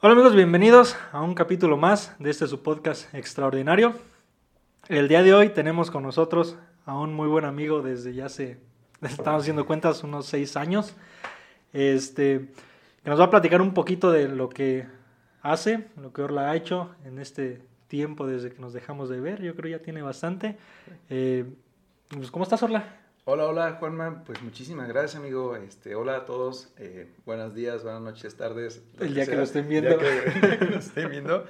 Hola amigos, bienvenidos a un capítulo más de este su podcast extraordinario. El día de hoy tenemos con nosotros a un muy buen amigo desde ya hace, estamos haciendo cuentas, unos seis años. Este, que nos va a platicar un poquito de lo que hace, lo que Orla ha hecho en este tiempo desde que nos dejamos de ver. Yo creo ya tiene bastante. Eh, pues, ¿Cómo estás, Orla? Hola, hola Juanma, pues muchísimas gracias amigo, este, hola a todos, eh, buenos días, buenas noches, tardes. El día que, lo estén viendo. El día que lo estén viendo.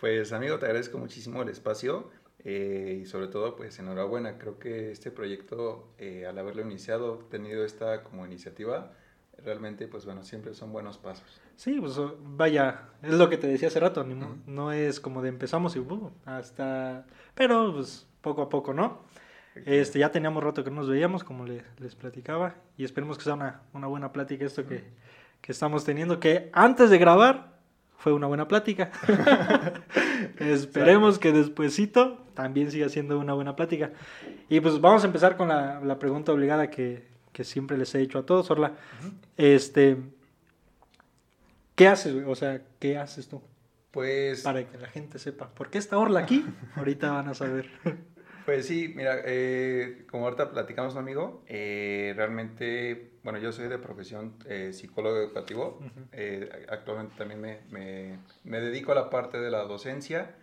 Pues amigo, te agradezco muchísimo el espacio eh, y sobre todo pues enhorabuena, creo que este proyecto eh, al haberlo iniciado, tenido esta como iniciativa, realmente pues bueno, siempre son buenos pasos. Sí, pues vaya, es lo que te decía hace rato, no, no es como de empezamos y uh, hasta, pero pues poco a poco, ¿no? Este, ya teníamos rato que no nos veíamos, como les platicaba, y esperemos que sea una, una buena plática esto que, que, estamos teniendo, que antes de grabar fue una buena plática. esperemos que despuesito también siga siendo una buena plática. Y pues vamos a empezar con la, la pregunta obligada que, que, siempre les he dicho a todos, Orla. Este, ¿Qué haces, O sea, ¿qué haces tú? Pues... Para que la gente sepa. ¿Por qué está Orla aquí? Ahorita van a saber. Pues sí, mira, eh, como ahorita platicamos, amigo, eh, realmente, bueno, yo soy de profesión eh, psicólogo educativo. actualmente también me, me, me, dedico a la parte de la docencia.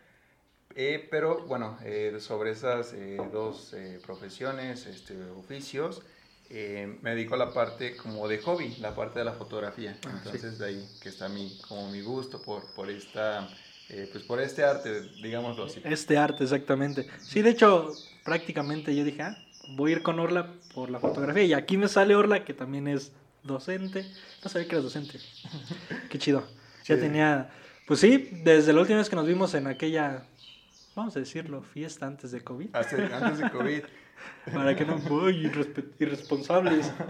pero bueno, sobre esas dos profesiones, este, oficios, me dedico a la parte como de hobby, la parte de la fotografía. Ah, Entonces, de ahí que está mi, como mi gusto por, por esta eh, pues por este arte, digámoslo así. Este arte, exactamente. Sí, de hecho, prácticamente yo dije, ah, voy a ir con Orla por la fotografía. Y aquí me sale Orla, que también es docente. No sabía que era docente. Qué chido. Ya tenía, pues sí, desde la última vez que nos vimos en aquella, vamos a decirlo, fiesta antes de COVID. antes de COVID. Para que no, uy, irresponsables.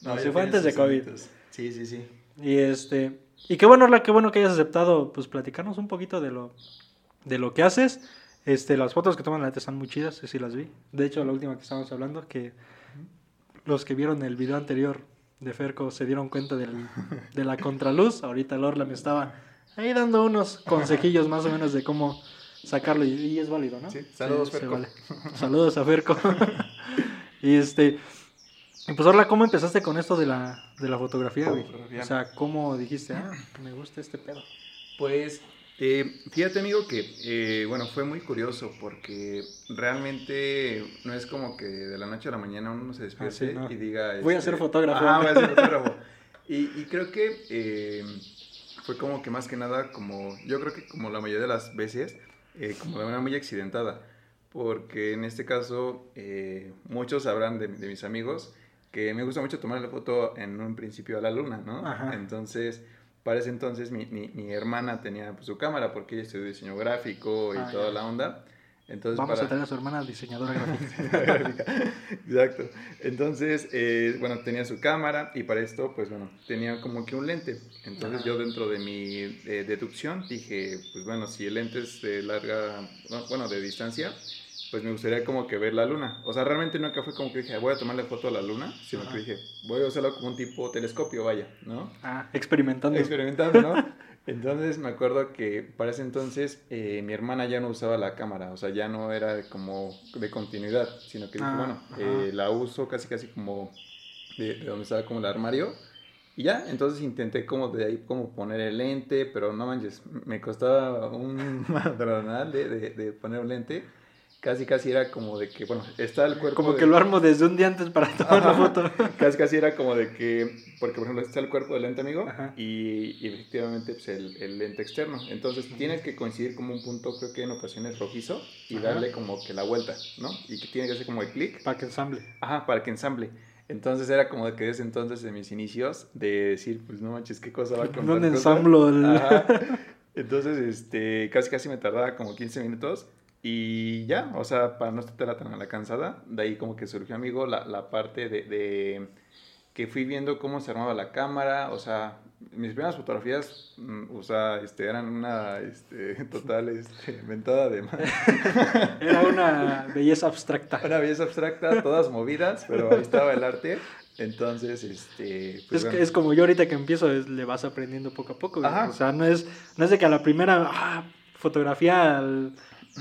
No, se fue antes de COVID. Sí, sí, sí. Y este, y qué bueno, Orla, qué bueno que hayas aceptado, pues platicarnos un poquito de lo, de lo que haces. Este, las fotos que toman la neta están muy chidas, sí las vi. De hecho, la última que estábamos hablando, que los que vieron el video anterior de Ferco se dieron cuenta del, de la contraluz. Ahorita Orla me estaba ahí dando unos consejillos más o menos de cómo sacarlo y, es válido, ¿no? Sí, saludos Ferco. Saludos a Ferco. y este, y pues, Orla, ¿cómo empezaste con esto de la, de la fotografía, güey? O sea, ¿cómo dijiste, ah, me gusta este pedo? Pues, eh, fíjate, amigo, que, eh, bueno, fue muy curioso porque realmente no es como que de la noche a la mañana uno se despierte ah, y diga... Voy a ser este, fotógrafo. Ah, voy a ser fotógrafo. y, y, creo que eh, fue como que más que nada, como, yo creo que como la mayoría de las veces, como de manera muy accidentada. Porque en este caso, muchos sabrán de, de mis amigos que me gusta mucho tomar la foto en un principio a la luna, ¿no? Entonces, para ese entonces mi, mi, mi hermana tenía pues, su cámara porque ella estudió diseño gráfico y ah, toda la onda. Entonces, Vamos a tener a su hermana diseñadora gráfica. Exacto. Entonces, eh, bueno, tenía su cámara y para esto, pues bueno, tenía como que un lente. Entonces yo dentro de mi eh, deducción dije, pues bueno, si el lente es de larga, bueno, de distancia, pues me gustaría como que ver la luna. O sea, realmente nunca fue como que dije, voy a tomarle foto a la luna, sino que dije, voy a usarlo como un tipo telescopio, vaya, ¿no? Ah, experimentando. Experimentando, ¿no? entonces me acuerdo que para ese entonces eh, mi hermana ya no usaba la cámara, o sea, ya no era como de continuidad, sino que dije, ah, bueno, eh, la uso casi casi como de, donde estaba como el armario. Y ya, entonces intenté como de ahí como poner el lente, pero no manches, me costaba un madronal de, de, de poner un lente casi casi era como de que, bueno, está el cuerpo. Como que lo armo desde un día antes para tomar la foto. casi casi era como de que, porque por ejemplo está el cuerpo del lente amigo y, efectivamente pues, el, el, lente externo. Entonces tienes que coincidir como un punto, creo que en ocasiones rojizo, y darle como que la vuelta, ¿no? Y que tiene que hacer como el clic. Para que ensamble. Ajá, para que ensamble. Entonces era como de que desde entonces de mis inicios de decir, pues no manches, qué cosa va con ¿Dónde ensamblo? El... Entonces, este, casi casi me tardaba como 15 minutos y ya, o sea, para no estar tan a la cansada, de ahí como que surgió, amigo, la, la parte de, de, que fui viendo cómo se armaba la cámara, o sea, mis primeras fotografías, mm, o sea, este, eran una este, total este, ventada de madre. Era una belleza abstracta. Una belleza abstracta, todas movidas, pero ahí estaba el arte. Entonces, este... Pues es, es, como yo ahorita que empiezo, le vas aprendiendo poco a poco. O sea, no es, no es de que a la primera ah, fotografía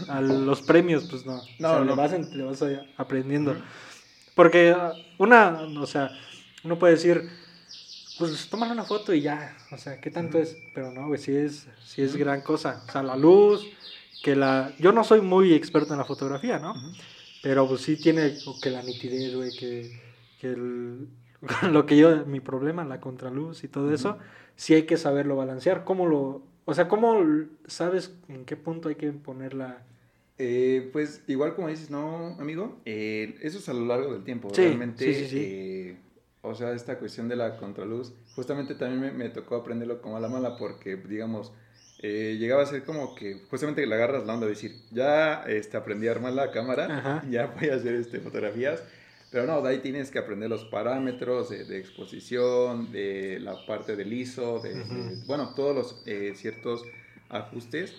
a los premios, pues no. No, Le, vas, le vas aprendiendo. Porque una, o sea, uno puede decir, pues toman una foto y ya, o sea, ¿qué tanto es? Pero no, güey, sí es, sí es gran cosa. O sea, la luz, que la... Yo no soy muy experto en la fotografía, ¿no? Pero pues sí tiene que la nitidez, güey, que, que el, lo que yo, mi problema, la contraluz y todo eso, sí hay que saberlo balancear. ¿Cómo lo, o sea, cómo sabes en qué punto hay que ponerla? Eh, pues igual como dices, no, amigo, eh, eso es a lo largo del tiempo. Realmente, sí, sí, eh, o sea, esta cuestión de la contraluz, justamente también me, me, tocó aprenderlo como a la mala porque, digamos, llegaba a ser como que justamente le agarras la onda de decir, ya este, aprendí a armar la cámara, ya voy a hacer este, fotografías pero no, de ahí tienes que aprender los parámetros de, exposición, de la parte del ISO, de, bueno, todos los eh, ciertos ajustes.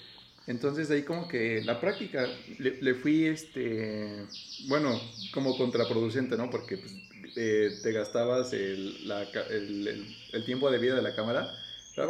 Entonces de ahí como que la práctica le, fui, este, bueno, como contraproducente, ¿no? Porque pues, eh, te gastabas el, la, el, el, tiempo de vida de la cámara.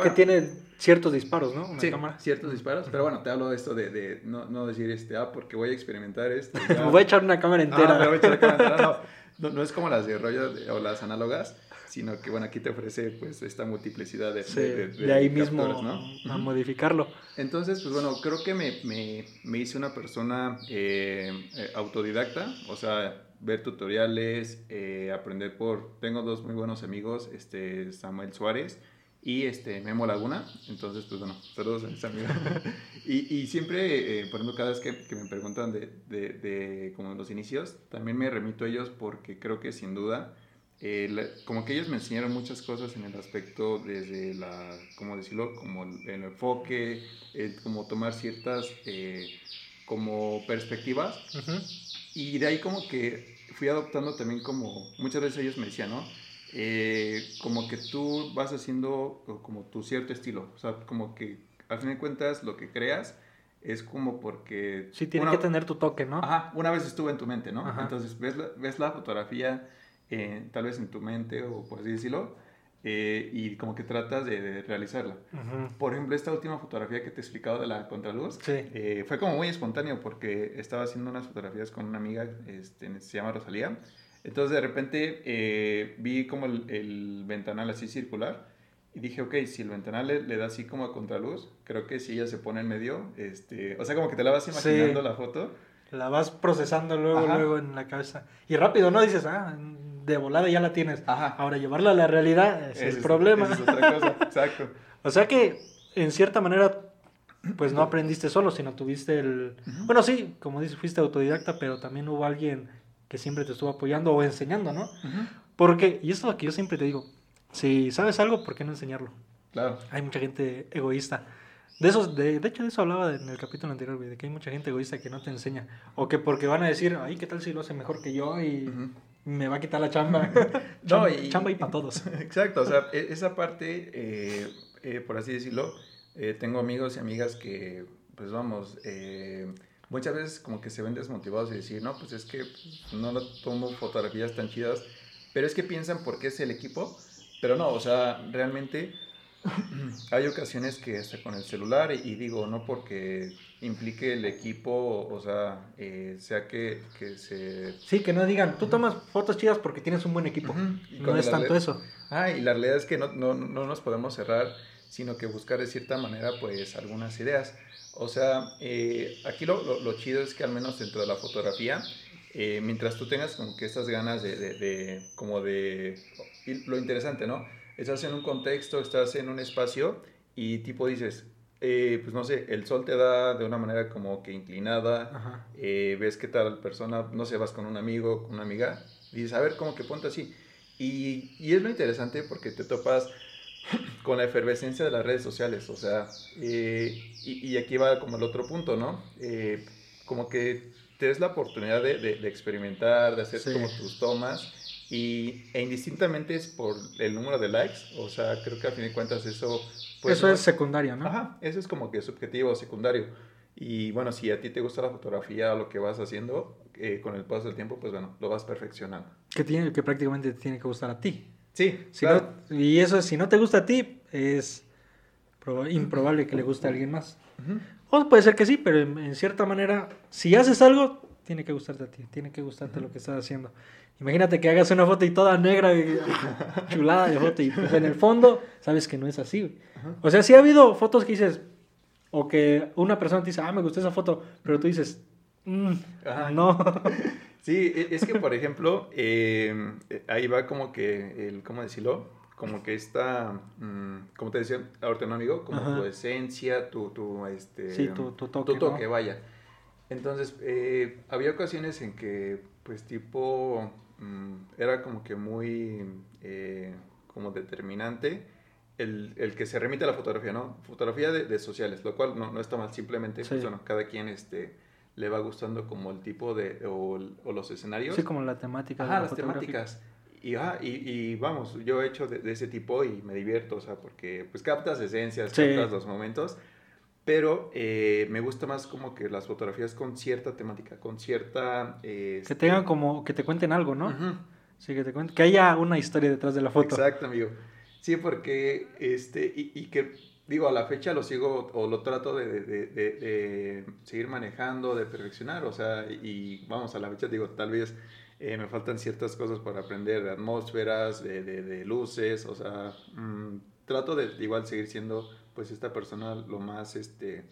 Que tiene ciertos disparos, ¿no? sí, ciertos disparos. Pero bueno, te hablo de esto de, de no, no, decir, este, ah, porque voy a experimentar esto. me voy a echar una cámara entera. Ah, me voy a echar una cámara entera. No, no, es como las de rollo o las análogas, sino que, bueno, aquí te ofrece, pues, esta multiplicidad de... Sí, de, ahí mismo ¿no? a modificarlo. Entonces, pues, bueno, creo que me, me, me hice una persona eh, eh, autodidacta, o sea, ver tutoriales, eh, aprender por... Tengo dos muy buenos amigos, este, Samuel Suárez y este Memo Laguna. Entonces, pues bueno, saludos a mis amigos. y, y, siempre, eh, por ejemplo, cada vez que, que me preguntan de, de, de, como los inicios, también me remito a ellos porque creo que sin duda, eh, como que ellos me enseñaron muchas cosas en el aspecto desde la, ¿cómo decirlo? Como el, enfoque, como tomar ciertas eh, como perspectivas. Y de ahí como que fui adoptando también como, muchas veces ellos me decían, ¿no? Eh, como que tú vas haciendo como tu cierto estilo. O sea, como que al fin de cuentas lo que creas es como porque... Sí, tiene que tener tu toque, ¿no? Ajá, una vez estuvo en tu mente, ¿no? Entonces ves la, ves la fotografía eh, tal vez en tu mente o por así decirlo eh, y como que tratas de, realizarla. Por ejemplo, esta última fotografía que te he explicado de la contraluz fue como muy espontáneo porque estaba haciendo unas fotografías con una amiga, este, se llama Rosalía entonces de repente eh, vi como el, ventanal así circular y dije, ok, si el ventanal le, da así como a contraluz, creo que si ella se pone en medio, este, o sea, como que te la vas imaginando la foto. La vas procesando luego, luego en la cabeza. Y rápido, ¿no? Dices, ah, de volada ya la tienes. Ajá. Ahora llevarla a la realidad es el problema. es otra cosa, exacto. o sea que, en cierta manera, pues no aprendiste solo, sino tuviste el... Bueno, sí, como dices, fuiste autodidacta, pero también hubo alguien que siempre te estuvo apoyando o enseñando, ¿no? Porque, y esto es lo que yo siempre te digo, si sabes algo, ¿por qué no enseñarlo? Claro. Hay mucha gente egoísta. De, esos, de, de hecho, de eso hablaba en el capítulo anterior, güey, de que hay mucha gente egoísta que no te enseña. O que porque van a decir, ay, ¿qué tal si lo hace mejor que yo y me va a quitar la chamba? no, y, chamba y para todos. Exacto, o sea, e, esa parte, eh, eh, por así decirlo, eh, tengo amigos y amigas que, pues vamos, muchas veces como que se ven desmotivados y decir, no, pues es que no tomo fotografías tan chidas, pero es que piensan porque es el equipo, pero no, o sea, realmente hay ocasiones que está con el celular y, digo, no porque implique el equipo, o sea, eh, sea que, que, se... Sí, que no digan, tú tomas fotos chidas porque tienes un buen equipo. no es tanto eso. Ah, y la realidad es que no, no, no nos podemos cerrar, sino que buscar de cierta manera, pues, algunas ideas. O sea, eh, aquí lo, lo, chido es que al menos dentro de la fotografía, eh, mientras tú tengas como que estas ganas de, de, como de, lo interesante, ¿no? Estás en un contexto, estás en un espacio y tipo dices, eh, pues no sé, el sol te da de una manera como que inclinada, ves qué tal persona, no sé, vas con un amigo, con una amiga, dices, a ver, como que ponte así. Y, y es lo interesante porque te topas con la efervescencia de las redes sociales, o sea, eh, y, aquí va como el otro punto, ¿no? Eh, como que te des la oportunidad de, de, experimentar, de hacer como tus tomas, y, e indistintamente es por el número de likes, o sea, creo que a fin de cuentas eso... Pues, eso es secundario, ¿no? Ajá, eso es como que subjetivo, secundario. Y bueno, si a ti te gusta la fotografía o lo que vas haciendo, eh, con el paso del tiempo, pues bueno, lo vas perfeccionando. que, tiene, que prácticamente te tiene que gustar a ti. Sí, Si no- y eso, si no te gusta a ti, es proba- improbable que le guste a alguien más. O puede ser que sí, pero en, en cierta manera, si haces algo, tiene que gustarte a ti, tiene que gustarte lo que estás haciendo. Imagínate que hagas una foto y toda negra y chulada de foto y pues en el fondo sabes que no es así. O sea, sí ha habido fotos que dices, o que una persona te dice, ah, me gustó esa foto, pero tú dices, "Mm, no. Sí, e- es que, por ejemplo, eh, ahí va como que, el, ¿cómo decirlo? Como que esta, mm, como te decía ahorita un amigo, como Ajá. tu esencia, tu, tu, este... Sí, tu- tu toque, ¿no? vaya. Entonces, eh, había ocasiones en que, pues, tipo, mm, era como que muy, eh, como determinante el, el que se remite a la fotografía, ¿no? Fotografía de, de sociales, lo cual no, no está mal, simplemente, pues, bueno, cada quien, este le va gustando como el tipo de, o, o los escenarios. Sí, como la temática. de Ajá, la las temáticas. Y, ah, y, y vamos, yo he hecho de, de ese tipo y me divierto, o sea, porque pues captas esencias, Sí. captas los momentos, pero eh, me gusta más como que las fotografías con cierta temática, con cierta... eh, Que tengan como, que te cuenten algo, ¿no? Sí, que te cuenten, que haya una historia detrás de la foto. Exacto, amigo. Sí, porque, este, y, y que, digo, a la fecha lo sigo o lo trato de, de- de- seguir manejando, de perfeccionar, o sea, y vamos, a la fecha, digo, tal vez eh, me faltan ciertas cosas para aprender de atmósferas, de, luces, o sea, mm, trato de igual seguir siendo, pues, esta persona lo más, este,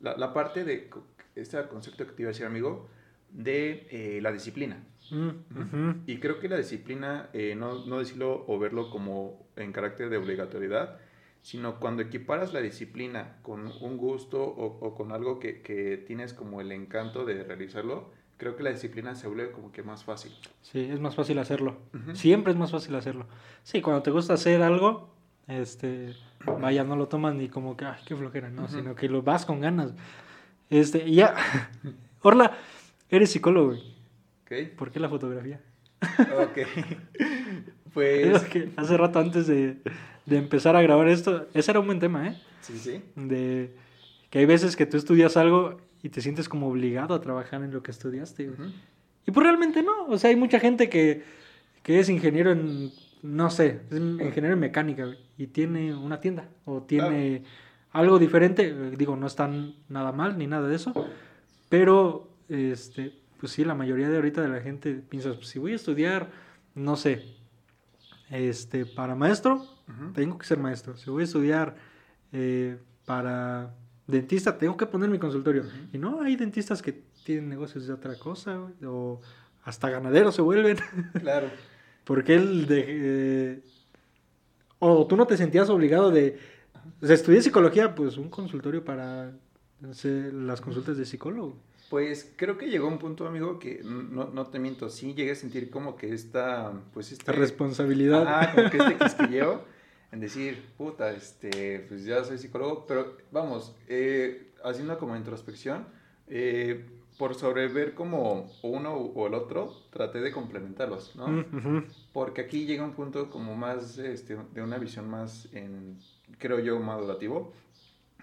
la, la parte de, este concepto que te iba a decir, amigo, de eh, la disciplina. Mm. Y creo que la disciplina, eh, no, no decirlo o verlo como en carácter de obligatoriedad, sino cuando equiparas la disciplina con un gusto o, o con algo que, que tienes como el encanto de realizarlo, creo que la disciplina se vuelve como que más fácil. Sí, es más fácil hacerlo. Siempre es más fácil hacerlo. Sí, cuando te gusta hacer algo, este, vaya, no lo tomas ni como que, ay, qué flojera, no, sino que lo vas con ganas. Este, ya. Orla, eres psicólogo, güey. ¿Ok? ¿Por qué la fotografía? Ok. Es pues... que hace rato antes de, de empezar a grabar esto, ese era un buen tema, ¿eh? Sí, sí. De que hay veces que tú estudias algo y te sientes como obligado a trabajar en lo que estudiaste. Y pues realmente no. O sea, hay mucha gente que, que es ingeniero en, no sé, es ingeniero en mecánica y tiene una tienda o tiene algo diferente. eh, Digo, no están nada mal ni nada de eso. Pero, este, pues sí, la mayoría de ahorita de la gente piensa, pues, si voy a estudiar, no sé, este, para maestro, tengo que ser maestro. Si voy a estudiar eh, para dentista, tengo que poner mi consultorio. Y no, hay dentistas que tienen negocios de otra cosa, o hasta ganaderos se vuelven. Claro. Porque él de... eh, o tú no te sentías obligado de... O sea, estudié psicología, pues un consultorio para hacer las consultas de psicólogo. Pues creo que llegó un punto, amigo, que no, no te miento, sí llegué a sentir como que esta, pues Esta responsabilidad. Ajá, como que este quisquilleo en decir, puta, este, pues ya soy psicólogo, pero vamos, eh, haciendo como introspección, eh, por sobrever como uno o el otro, traté de complementarlos, ¿no? Mm, ujú. Porque aquí llega un punto como más, este, de una visión más, en, creo yo, madurativo,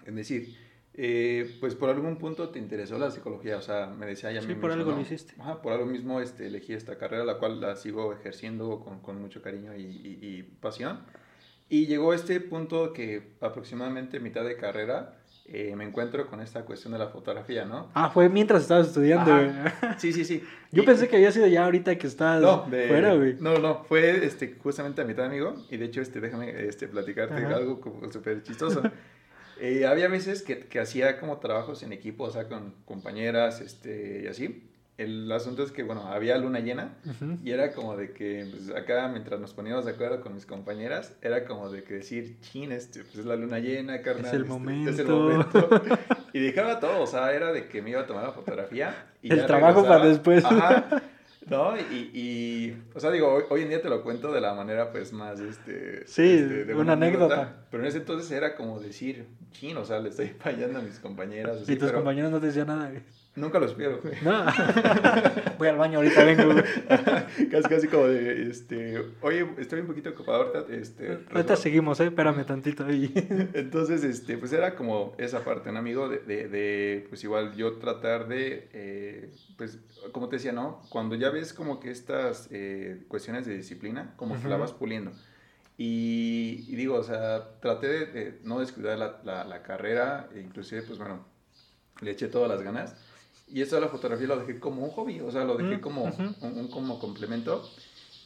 es decir, eh, pues por algún punto te interesó la psicología, o sea, me decía ya Sí, por mismo, algo ¿no? lo hiciste. Ajá, por algo mismo este, elegí esta carrera, la cual la sigo ejerciendo con, con mucho cariño y, y- y pasión. Y llegó este punto que aproximadamente mitad de carrera eh, me encuentro con esta cuestión de la fotografía, ¿no? Ah, fue mientras estabas estudiando, Ajá. Sí, sí, sí. Yo Y- pensé que había sido ya ahorita que estás no, de- fuera, güey. No, no, fue este, justamente a mitad, amigo. Y de hecho, este, déjame este, platicarte Ajá. algo súper chistoso. Eh, había veces que, que hacía como trabajos en equipo, o sea, con compañeras este, y así. El asunto es que, bueno, había luna llena Ujú. y era como de que, pues, acá mientras nos poníamos de acuerdo con mis compañeras, era como de que decir, chin, este, pues es la luna llena, carnal. Es el este, es el momento". momento. Y dejaba todo, o sea, era de que me iba a tomar la fotografía. Y El ya trabajo regresaba. para después. Ajá. ¿No? Y, y, o sea, digo, hoy, hoy en día te lo cuento de la manera, pues, más, este... Sí, este, de una anécdota. Pero en ese entonces era como decir, chin, o sea, le estoy fallando a mis compañeras. así, y tus pero- compañeros no te decían nada. Nunca lo espero, güey. No. Voy al baño ahorita, vengo. güey. casi, casi como de, este, oye, estoy un poquito ocupado ahorita, este... Ahorita seguimos, ¿eh? Espérame tantito ahí. Entonces, este, pues era como esa parte, un amigo? De, de, de, pues igual yo tratar de, eh, pues, como te decía, ¿no? Cuando ya ves como que estas eh, cuestiones de disciplina, como que la vas puliendo. Y, y digo, o sea, traté de, de no descuidar la, la, la carrera, e inclusive, pues bueno, le eché todas las ganas. Y esto de la fotografía lo dejé como un hobby, o sea, lo dejé Mm, como ujú. un, un como complemento.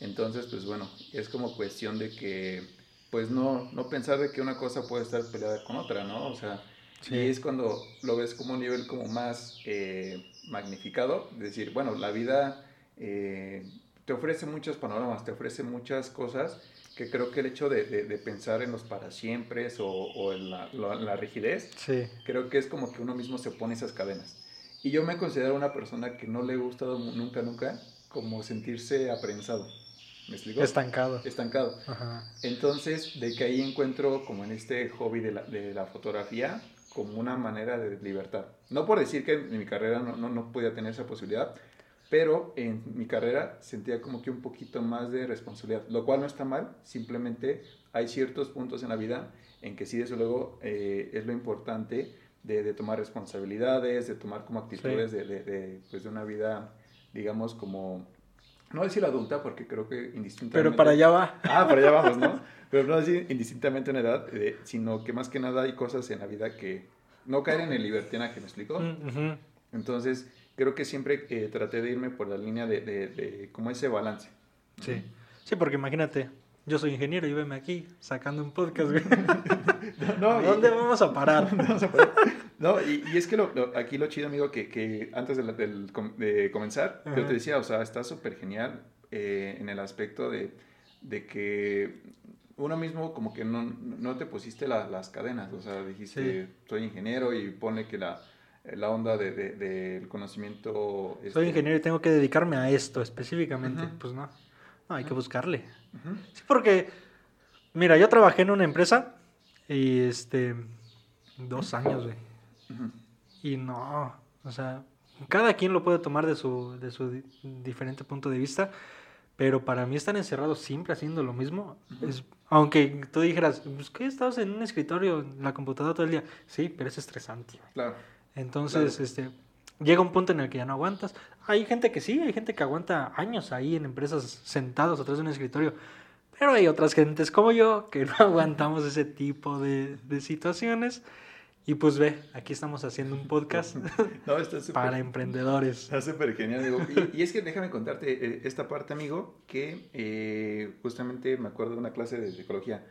Entonces, pues bueno, es como cuestión de que, pues no, no pensar de que una cosa puede estar peleada con otra, ¿no? O sea, Sí. y es cuando lo ves como un nivel como más eh, magnificado, de decir, bueno, la vida eh, te ofrece muchos panoramas, te ofrece muchas cosas que creo que el hecho de, de- de pensar en los para siempre o, o en la, la- la rigidez, Sí. creo que es como que uno mismo se pone esas cadenas. Y yo me considero una persona que no le he gustado mu- nunca, nunca, como sentirse aprensado. ¿Me explico? Estancado. Estancado. Ajá. Entonces, de que ahí encuentro como en este hobby de la, de la fotografía como una manera de libertad. No por decir que en mi carrera no, no, no podía tener esa posibilidad, pero en mi carrera sentía como que un poquito más de responsabilidad, lo cual no está mal, simplemente hay ciertos puntos en la vida en que sí, desde luego, eh, es lo importante de, de tomar responsabilidades, de tomar como actitudes de, de, de, pues, de una vida, digamos, como, no decir adulta, porque creo que indistintamente... Pero para allá va. Ah, para allá vamos, ¿no? Pero no así indistintamente en edad, eh, sino que más que nada hay cosas en la vida que no caer en el libertinaje, ¿me explico? Mm, ujú. Entonces, creo que siempre eh, traté de irme por la línea de, de, de como ese balance. Sí. Sí, porque imagínate, yo soy ingeniero y veme aquí sacando un podcast, güey. No, ¿A y- ¿Dónde vamos a parar? No, y, y es que lo, lo- aquí lo chido, amigo, que, que antes de, la- del de comenzar, yo te decía, o sea, está súper genial eh, en el aspecto de, de que uno mismo como que no, no te pusiste la- las cadenas, o sea, dijiste, soy ingeniero y pone que la, la onda de- de- del conocimiento... Soy este, ingeniero y tengo que dedicarme a esto específicamente. Pues no. No, hay que buscarle. Sí, porque, mira, yo trabajé en una empresa y este, dos años, güey. Y no, o sea, cada quien lo puede tomar de su, de su di- diferente punto de vista, pero para mí estar encerrado siempre haciendo lo mismo, es, aunque tú dijeras, pues que estás en un escritorio, en la computadora todo el día, sí, pero es estresante. Claro. Entonces, Claro. este, llega un punto en el que ya no aguantas. Hay gente que sí, hay gente que aguanta años ahí en empresas sentados atrás de un escritorio, pero hay otras gentes como yo que no aguantamos ese tipo de, de situaciones. Y pues ve, aquí estamos haciendo un podcast No, está súper... para emprendedores. Está súper genial, amigo. Y, y es que déjame contarte eh, esta parte, amigo, que eh, justamente me acuerdo de una clase de psicología.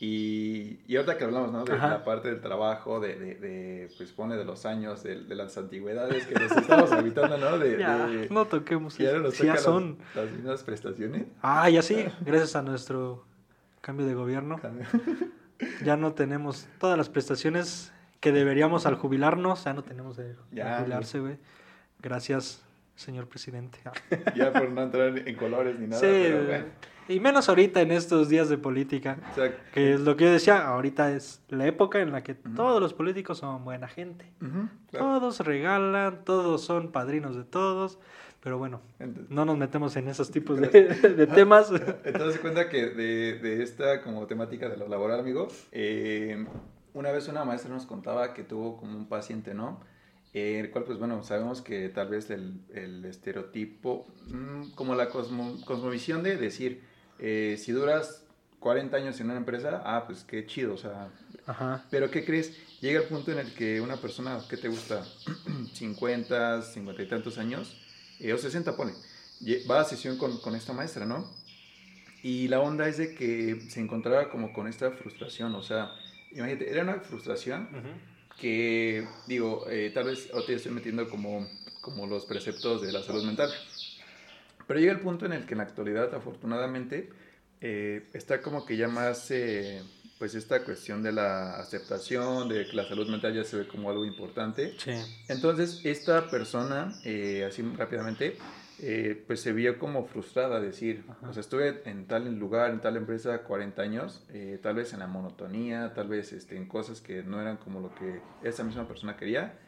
Y, y ahorita que hablamos, ¿no? De Ajá. la parte del trabajo, de, de, de, pues pone de los años, de, de las antigüedades que nos estamos habitando, ¿no? De, Ya, no toquemos nos ya tocan son. las, las mismas prestaciones. Ah, ya sí, gracias a nuestro cambio de gobierno. Ya no tenemos todas las prestaciones que deberíamos al jubilarnos, ya no tenemos de Ya, jubilarse, güey. Gracias, señor presidente. ya por no entrar en colores ni nada. sí, pero bueno. Y menos ahorita en estos días de política, O sea, que es lo que yo decía, ahorita es la época en la que todos los políticos son buena gente. claro. Todos regalan, todos son padrinos de todos, pero bueno, no nos metemos en esos tipos de, de temas. Entonces cuenta que de, de esta como temática de lo laboral, amigo, eh, una vez una maestra nos contaba que tuvo como un paciente, ¿no? Eh, el cual, pues bueno, sabemos que tal vez el, el estereotipo, mm, como la cosmo- cosmovisión de decir, eh, si duras 40 años en una empresa, ah, pues qué chido, o sea, Ajá. pero ¿qué crees? Llega el punto en el que una persona, ¿qué te gusta? 50, 50 y tantos años, eh, o 60 pone, va a sesión con, con esta maestra, ¿no? Y la onda es de que se encontraba como con esta frustración, o sea, imagínate, era una frustración que, digo, eh, tal vez ahorita ya estoy metiendo como, como los preceptos de la salud mental. Pero llega el punto en el que en la actualidad, afortunadamente, eh, está como que ya más, eh, pues esta cuestión de la aceptación, de que la salud mental ya se ve como algo importante. Sí. Entonces, esta persona, eh, así rápidamente, pues se vio como frustrada, decir, Ajá. o sea, estuve en tal lugar, en tal empresa 40 años, tal vez en la monotonía, tal vez este, en cosas que no eran como lo que esa misma persona quería,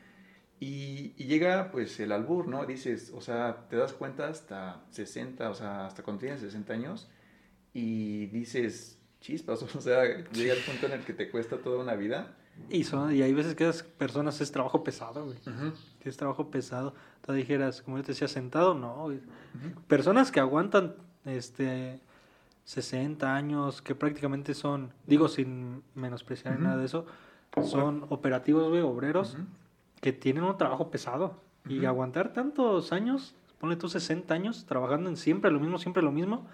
Y, y, llega pues el albur, ¿no? Dices, o sea, te das cuenta hasta 60, o sea, hasta cuando tienes 60 años y dices, chispas, o sea, llega el punto en el que te cuesta toda una vida. Y, son, y hay veces que esas personas es trabajo pesado, güey. Es trabajo pesado. Tú dijeras, como yo te decía, sentado, no, Personas que aguantan este 60 años, que prácticamente son, digo sin menospreciar nada de eso, son operativos, güey, obreros, que tienen un trabajo pesado. Y aguantar tantos años, ponle tú 60 años, trabajando en siempre lo mismo, siempre lo mismo,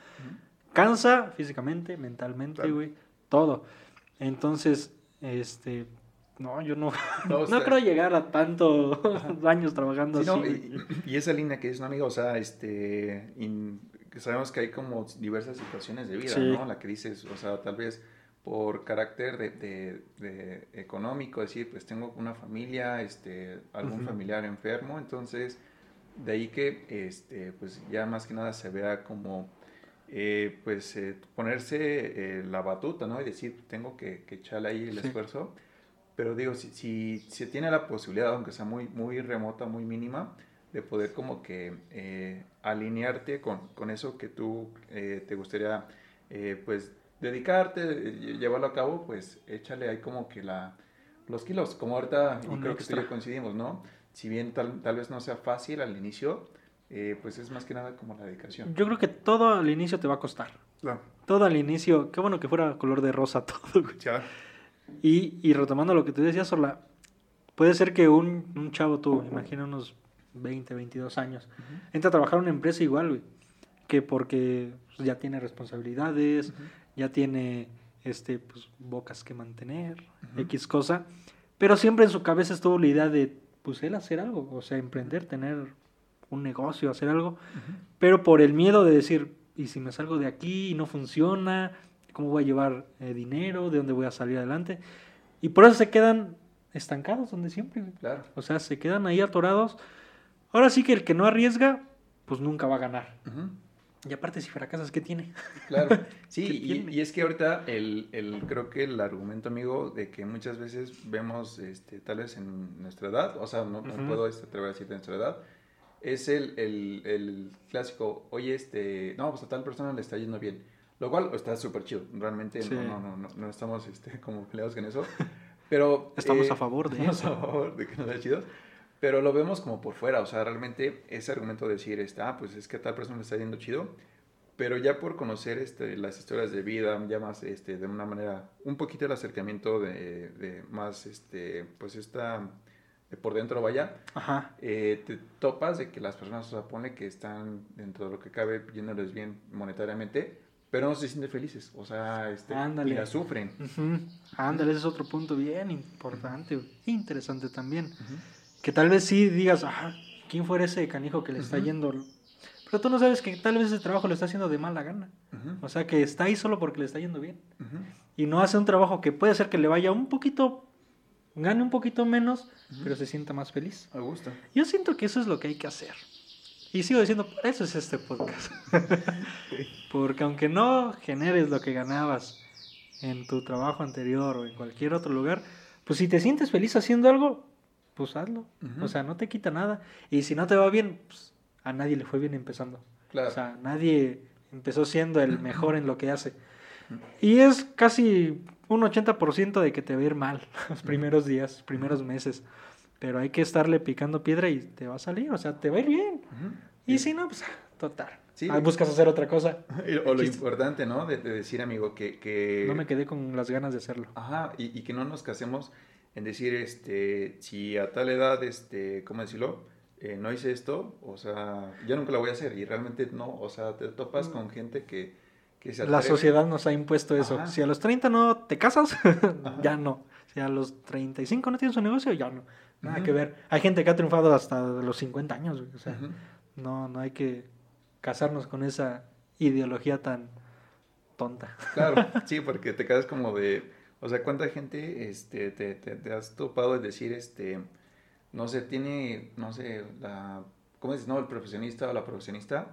cansa físicamente, mentalmente, güey, todo. Entonces, este, no, yo no, no, creo llegar a tantos años trabajando así. y, esa línea que es, ¿no, amigo? O sea, este, sabemos que hay como diversas situaciones de vida, ¿no? La que dices, o sea, tal vez por carácter de, de, económico, decir, pues tengo una familia, este, algún familiar enfermo, entonces de ahí que, este, pues ya más que nada se vea como, eh, pues eh, ponerse eh, la batuta, ¿no? Y decir, tengo que, que echarle ahí el esfuerzo, pero digo, si, si se tiene la posibilidad, aunque sea muy, muy remota, muy mínima, de poder como que alinearte con, con, eso que tú te gustaría, pues, dedicarte, llevarlo a cabo, pues échale ahí como que la, los kilos, como ahorita, y creo que tú coincidimos, ¿no? Si bien tal, tal vez no sea fácil al inicio, eh, pues es más que nada como la dedicación. Yo creo que todo al inicio te va a costar. Claro. Todo al inicio, qué bueno que fuera color de rosa todo. Ya. Y, y retomando lo que tú decías, Orla, puede ser que un, un chavo tú, imagina unos 20, 22 años, entra a trabajar en una empresa igual, güey, que porque pues, ya tiene responsabilidades, ya tiene este, pues, bocas que mantener, X cosa, pero siempre en su cabeza estuvo la idea de, pues, él hacer algo, o sea, emprender, tener un negocio, hacer algo, pero por el miedo de decir, ¿y si me salgo de aquí y no funciona? ¿Cómo voy a llevar eh, dinero? ¿De dónde voy a salir adelante? Y por eso se quedan estancados donde siempre. Claro. O sea, se quedan ahí atorados. Ahora sí que el que no arriesga, pues nunca va a ganar. Y aparte, si fracasas, ¿qué tiene? Claro, sí, y, es que ahorita el, el, creo que el argumento, amigo, de que muchas veces vemos, este, tal vez en nuestra edad, o sea, no, puedo este, atrever a decir de nuestra edad, es el, el, el, clásico, oye, este, no, pues a tal persona le está yendo bien, lo cual está súper chido, realmente no, no, no, no, estamos este, como peleados con eso, pero... Estamos a eh, favor de estamos a favor de que nos sea chido. Pero lo vemos como por fuera, o sea, realmente ese argumento de decir, este, ah, pues es que a tal persona le está yendo chido, pero ya por conocer este, las historias de vida, ya más este, de una manera, un poquito el acercamiento de, de más, este, pues esta, de por dentro vaya, eh, te topas de que las personas, o sea, pone que están dentro de lo que cabe yéndoles bien monetariamente, pero no se sienten felices, o sea, este, y la sufren. Ándale, ese es otro punto bien importante, interesante también. Que tal vez sí digas, ah, ¿quién fuera ese canijo que le está yendo? Pero tú no sabes que tal vez ese trabajo lo está haciendo de mala gana. O sea, que está ahí solo porque le está yendo bien. Y no hace un trabajo que puede ser que le vaya un poquito, gane un poquito menos, pero se sienta más feliz. Me gusta. Yo siento que eso es lo que hay que hacer. Y sigo diciendo, por eso es este podcast. Porque aunque no generes lo que ganabas en tu trabajo anterior o en cualquier otro lugar, pues si te sientes feliz haciendo algo, pues hazlo. O sea, no te quita nada. Y si no te va bien, pues a nadie le fue bien empezando. Claro. O sea, nadie empezó siendo el mejor en lo que hace. Y es casi un 80% de que te va a ir mal los primeros días, primeros meses. Pero hay que estarle picando piedra y te va a salir, o sea, te va a ir bien. Y si no, pues total. Sí. buscas hacer otra cosa. O lo importante, ¿no? De, decir, amigo, que, que, No me quedé con las ganas de hacerlo. Ajá, y, y que no nos casemos en decir, este, si a tal edad, este, ¿cómo decirlo? Eh, no hice esto, o sea, yo nunca lo voy a hacer y realmente no, o sea, te topas con gente que, que se La sociedad nos ha impuesto eso. Si a los 30 no te casas, ya no. Si a los 35 no tienes un negocio, ya no. Nada que ver. Hay gente que ha triunfado hasta los 50 años, o sea, no, no hay que casarnos con esa ideología tan tonta. Claro, sí, porque te quedas como de o sea, ¿cuánta gente este, te, te, has topado es decir, este, no sé, tiene, no sé, la, ¿cómo dices? No, el profesionista o la profesionista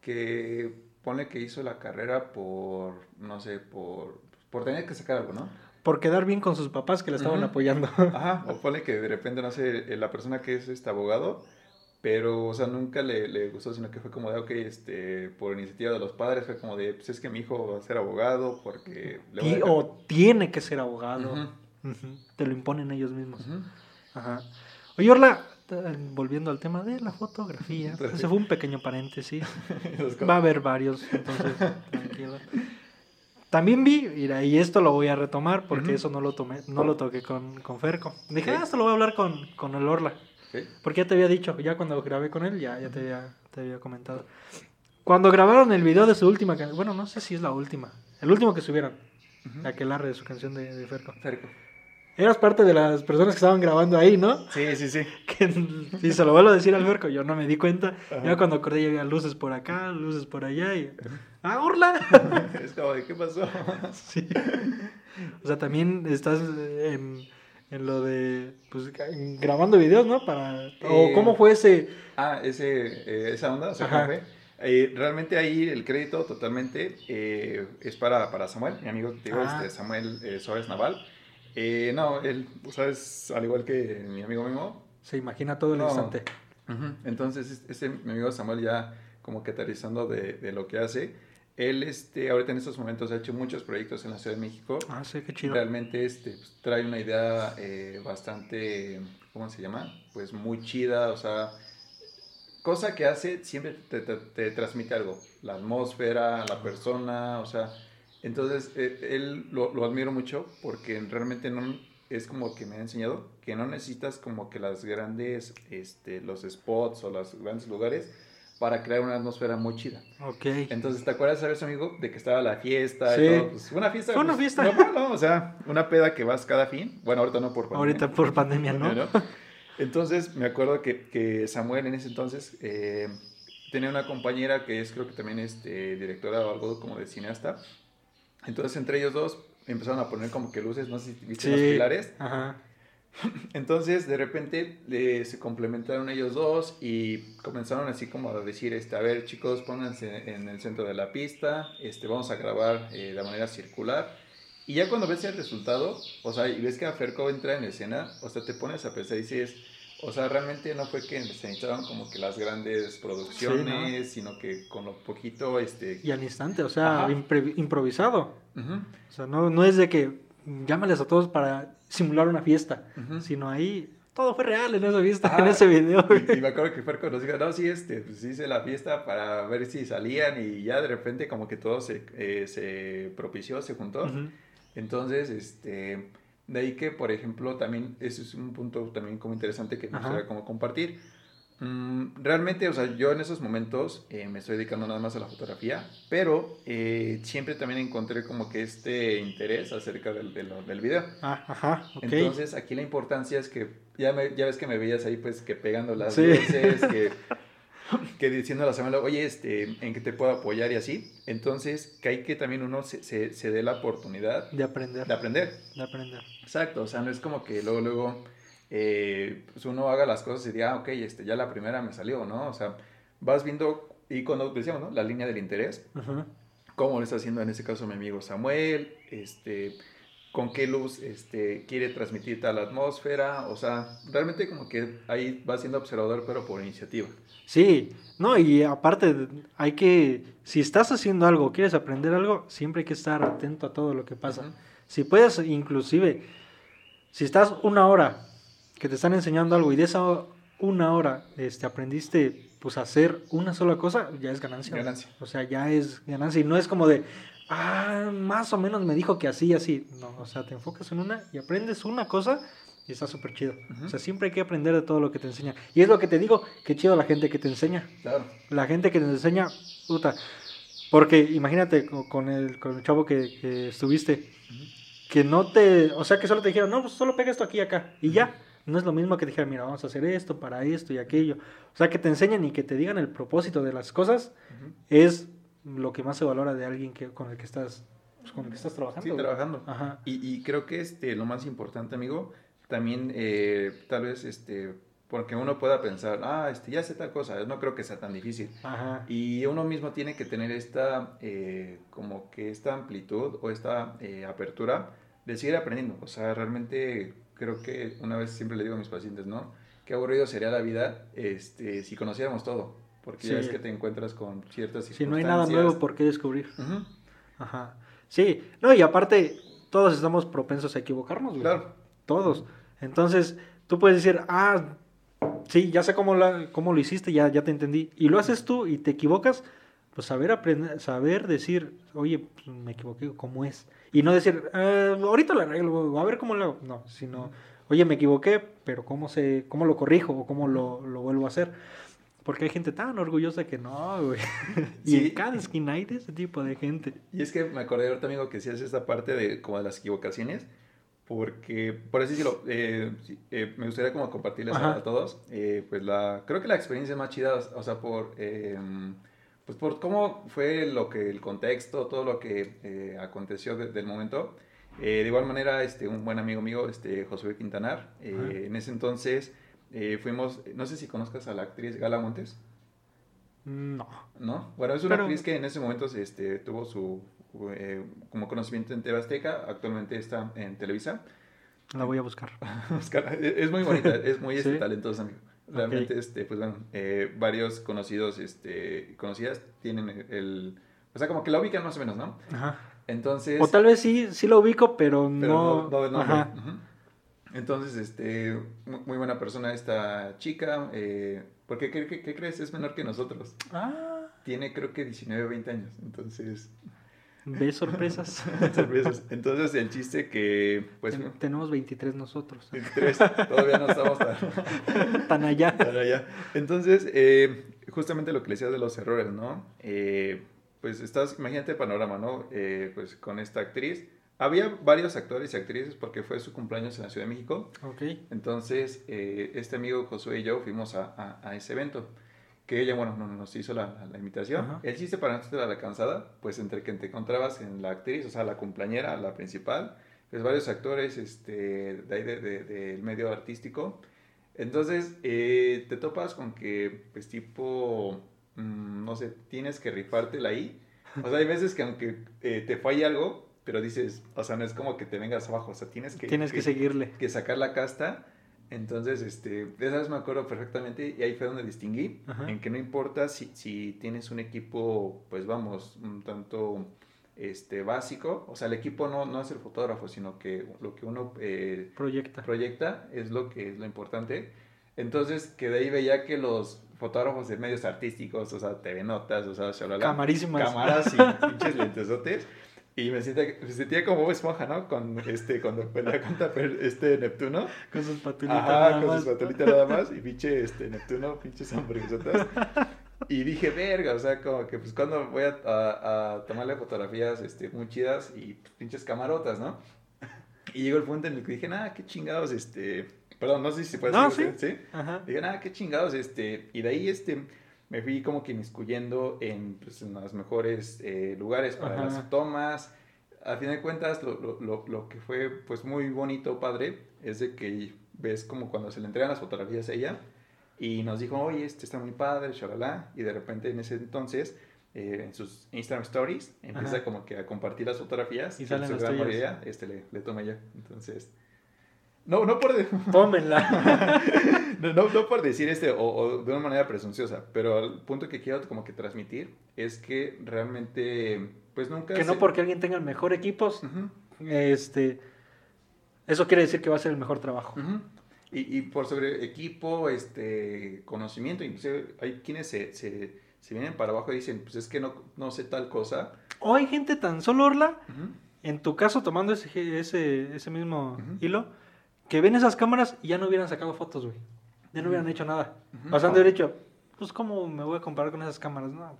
que pone que hizo la carrera por, no sé, por, por tener que sacar algo, ¿no? por quedar bien con sus papás que le estaban apoyando. Ajá, o pone que de repente, no sé, eh, la persona que es este abogado, pero, o sea, nunca le, le gustó, sino que fue como de, ok, este, por iniciativa de los padres, fue como de, pues es que mi hijo va a ser abogado porque... le voy a dejar- o tiene que ser abogado. Te lo imponen ellos mismos. Ajá. Oye, Orla, eh, volviendo al tema de la fotografía, ese fue un pequeño paréntesis. Va a haber varios, entonces tranquilo. También vi, mira, y esto lo voy a retomar porque eso no lo tomé, no lo toqué con, con Ferco. Dije, ah, esto lo voy a hablar con, con el Orla. Porque ya te había dicho, ya cuando grabé con él, ya, ya te, había, te había comentado. Cuando grabaron el video de su última canción, bueno, no sé si es la última, el último que subieron, Ujú. aquelarre de su canción de, de Ferco. Ferco. Eras parte de las personas que estaban grabando ahí, ¿no? Sí, sí, sí. Que si se lo vuelvo a decir al Ferco, yo no me di cuenta. Ajá. Ya cuando acordé ya había luces por acá, luces por allá y... ¡Ah, Orla! Es como ¿qué pasó? sí. O sea, también estás en, en lo de... Pues grabando videos, ¿no? Para... ¿O Eh, cómo fue ese...? Ah, ese, eh, esa onda, o sea. ¿cómo fue? Eh, realmente ahí el crédito totalmente eh, es para, para Samuel, mi amigo, te digo, Ah. este, Samuel eh, Suárez Naval. Eh, no, él, ¿sabes? Al igual que mi amigo mismo. Se imagina todo el No. instante. Entonces, es- este, mi amigo Samuel ya como que aterrizando de, de lo que hace. Él, este, ahorita en estos momentos ha hecho muchos proyectos en la Ciudad de México. Ah, sí, qué chido. Realmente este, pues, trae una idea eh, bastante, ¿cómo se llama? Pues muy chida, o sea, cosa que hace siempre te, te- te transmite algo, la atmósfera, la persona, o sea, entonces eh, él lo, lo admiro mucho porque realmente no es como que me ha enseñado que no necesitas como que las grandes, este, los spots o los grandes lugares para crear una atmósfera muy chida. Ok. Entonces, ¿te acuerdas, sabes, amigo, de que estaba la fiesta Sí. y todo? Pues una fiesta. Fue una pues, fiesta. normal, ¿no? O sea, una peda que vas cada fin. Bueno, ahorita no por pandemia. Ahorita por pandemia, ¿no? ¿no? Entonces, me acuerdo que, que Samuel en ese entonces eh, tenía una compañera que es, creo que también este, directora o algo como de cineasta. Entonces, entre ellos dos empezaron a poner como que luces, no sé si viste los pilares. Ajá. Entonces, de repente, eh, se complementaron ellos dos y comenzaron así como a decir, este, a ver, chicos, pónganse en el centro de la pista, este, vamos a grabar eh, de manera circular. Y ya cuando ves el resultado, o sea, y ves que a Ferco entra en escena, o sea, te pones a pensar y dices, o sea, realmente no fue que se necesitaban como que las grandes producciones, sino que con lo poquito, este... Y al instante, o sea, improvisado. O sea, no, no es de que llámales a todos para simular una fiesta, sino ahí todo fue real en esa fiesta, en ese video. Y, y me acuerdo que Ferco nos dijo, no, sí, este, pues hice la fiesta para ver si salían y ya de repente como que todo se, eh, se propició, se juntó. Entonces, este, de ahí que, por ejemplo, también, ese es un punto también como interesante que me gustaría como compartir. Mm, realmente, o sea, yo en esos momentos eh, me estoy dedicando nada más a la fotografía, pero eh, siempre también encontré como que este interés acerca del, del, del video. Ah, ajá, ok. Entonces, aquí la importancia es que ya, me- ya ves que me veías ahí, pues, que pegando las Sí. luces, que, que diciendo a la semana, oye, este, ¿en qué te puedo apoyar? Y así. Entonces, que hay que también uno se, se, se dé la oportunidad de aprender, de aprender. de aprender. Exacto, o sea, no es como que luego, luego, eh, pues uno haga las cosas y diga, ah, ok, este, ya la primera me salió, ¿no? O sea, vas viendo, y cuando decíamos, ¿no? La línea del interés, Ajá. cómo lo está haciendo en este caso mi amigo Samuel, este, con qué luz este, quiere transmitir tal atmósfera, o sea, realmente como que ahí va siendo observador, pero por iniciativa. Sí, no, y aparte hay que, si estás haciendo algo, quieres aprender algo, siempre hay que estar atento a todo lo que pasa. Ujú. Si puedes, inclusive, si estás una hora que te están enseñando algo y de esa una hora este, aprendiste pues a hacer una sola cosa, ya es ganancia. Ganancia. O sea, ya es ganancia y no es como de, ah, más o menos me dijo que así y así. No, o sea, te enfocas en una y aprendes una cosa y está súper chido. O sea, siempre hay que aprender de todo lo que te enseña. Y es lo que te digo, qué chido la gente que te enseña. Claro. La gente que te enseña, puta. Porque imagínate co- con el, con el chavo que, que estuviste, que no te, o sea, que solo te dijeron, no, pues solo pega esto aquí y acá, y ya. No es lo mismo que te dijeran, mira, vamos a hacer esto, para esto y aquello. O sea, que te enseñen y que te digan el propósito de las cosas es lo que más se valora de alguien que, con el que estás, pues, con el que estás trabajando. Sí, trabajando. Ajá. Y, y creo que este, lo más importante, amigo, también eh, tal vez, este, porque uno pueda pensar, ah, este, ya sé tal cosa, no creo que sea tan difícil. Ajá. Y uno mismo tiene que tener esta, eh, como que esta amplitud o esta eh, apertura de seguir aprendiendo. O sea, realmente creo que una vez siempre le digo a mis pacientes, ¿no? Qué aburrido sería la vida este, si conociéramos todo. Porque ya es que te encuentras con ciertas circunstancias. Si no hay nada nuevo por qué descubrir. Ajá. Sí, no, y aparte, todos estamos propensos a equivocarnos, güey. Claro. Todos. Entonces, tú puedes decir, ah, sí, ya sé cómo, la, cómo lo hiciste, ya, ya te entendí. Y lo haces tú y te equivocas, pues saber aprender, saber decir, oye, pues, me equivoqué, ¿cómo es? Y no decir, ah, ahorita lo arreglo, a ver cómo lo hago. No, sino, oye, me equivoqué, pero ¿cómo, se, cómo lo corrijo o cómo lo, lo vuelvo a hacer? Porque hay gente tan orgullosa que no, güey. y en cada esquina hay de ese tipo de gente. Y es que me acordé ahorita, amigo, que haces esta parte de como de las equivocaciones. Porque, por así decirlo, eh, eh, me gustaría como compartirles a, todos. Eh, pues la, creo que la experiencia más chida, o sea, por, em, pues por cómo fue lo que, el contexto, todo lo que aconteció del momento. de igual manera, este, un buen amigo mío, este, Josué Quintanar, en ese entonces eh, fuimos, no sé si conozcas a la actriz Gala Montes. No. ¿No? Bueno, es una actriz que en ese momento este, tuvo su eh, como conocimiento en TV Azteca, actualmente está en Televisa. La voy a buscar. es muy bonita, es muy este, talentosa, amigo. Realmente, este, pues bueno, eh, varios conocidos, este, conocidas tienen el, o sea, como que la ubican más o menos, ¿no? Ajá. Entonces... O tal vez sí, sí la ubico, pero, no... no, no, Ajá. Entonces, este, muy buena persona esta chica. Eh, porque, ¿qué, ¿qué, crees? Es menor que nosotros. Ah. Tiene creo que 19 o 20 años. Entonces... ¿Ves sorpresas? sorpresas. Entonces, el chiste que, pues... tenemos 23 nosotros. 23. Todavía no estamos tan... allá. Tan allá. Entonces, eh, justamente lo que le decías de los errores, ¿no? Eh, pues estás, imagínate el panorama, ¿no? Eh, pues con esta actriz había varios actores y actrices porque fue su cumpleaños en la Ciudad de México. Ok. Entonces, eh, este amigo Josué y yo fuimos a, a, ese evento. Que ella, bueno, nos hizo la, la invitación. El chiste para nosotros era la cansada, pues entre que te encontrabas en la actriz, o sea, la cumpleañera, la principal, pues varios actores este, de ahí del de, medio artístico. Entonces, eh, te topas con que, pues tipo, mm, no sé, tienes que rifártela ahí. O sea, hay veces que aunque eh, te falle algo, pero dices, o sea, no es como que te vengas abajo, o sea, tienes que... Tienes que, seguirle. Que sacar la casta. Entonces, este, de esa vez me acuerdo perfectamente y ahí fue donde distinguí, en que no importa si, si tienes un equipo, pues vamos, un tanto este, básico, o sea, el equipo no, no es el fotógrafo, sino que lo que uno eh, proyecta. proyecta es lo que es lo importante. Entonces, que de ahí veía que los fotógrafos de medios artísticos, o sea, TV Notas, o sea, Camarísimas. Cámaras y pinches lentesotes y me sentía, me sentía como Esponja, ¿no? Con este, cuando pelea contra este Neptuno. Con sus patulitas Ajá, con sus patulitas nada más. Y pinche este Neptuno, pinches hamburguesotas. Y dije, verga, o sea, como que pues cuando voy a, a, tomarle fotografías este, muy chidas y pinches camarotas, ¿no? Y llegó el punto en el que dije, nada, qué chingados, este... Perdón, no sé si se puede no, ¿sí? ¿sí? Ajá. Dije, nada, qué chingados, este... Y de ahí, este me fui como que inmiscuyendo en, pues, en los mejores eh, lugares para las tomas. A fin de cuentas, lo, lo, lo, que fue pues muy bonito, padre, es de que ves como cuando se le entregan las fotografías a ella y nos dijo, oye, este está muy padre, shalala, y de repente en ese entonces, eh, en sus Instagram Stories, empieza como que a compartir las fotografías y salen las tuyas. este le, le toma ella. Entonces, no, no por... Tómenla. no, no, por decir este o, de una manera presunciosa, pero el punto que quiero como que transmitir es que realmente, pues nunca... Que no porque alguien tenga el mejor equipos, este, eso quiere decir que va a ser el mejor trabajo. y, y, por sobre equipo, este, conocimiento, inclusive hay quienes se, se, se, vienen para abajo y dicen, pues es que no, no sé tal cosa. O hay gente tan solo, Orla, en tu caso tomando ese, ese, ese mismo hilo, que ven esas cámaras y ya no hubieran sacado fotos, güey. Ya no hubieran hecho nada. O sea, han de haber dicho, pues, ¿cómo me voy a comparar con esas cámaras? No.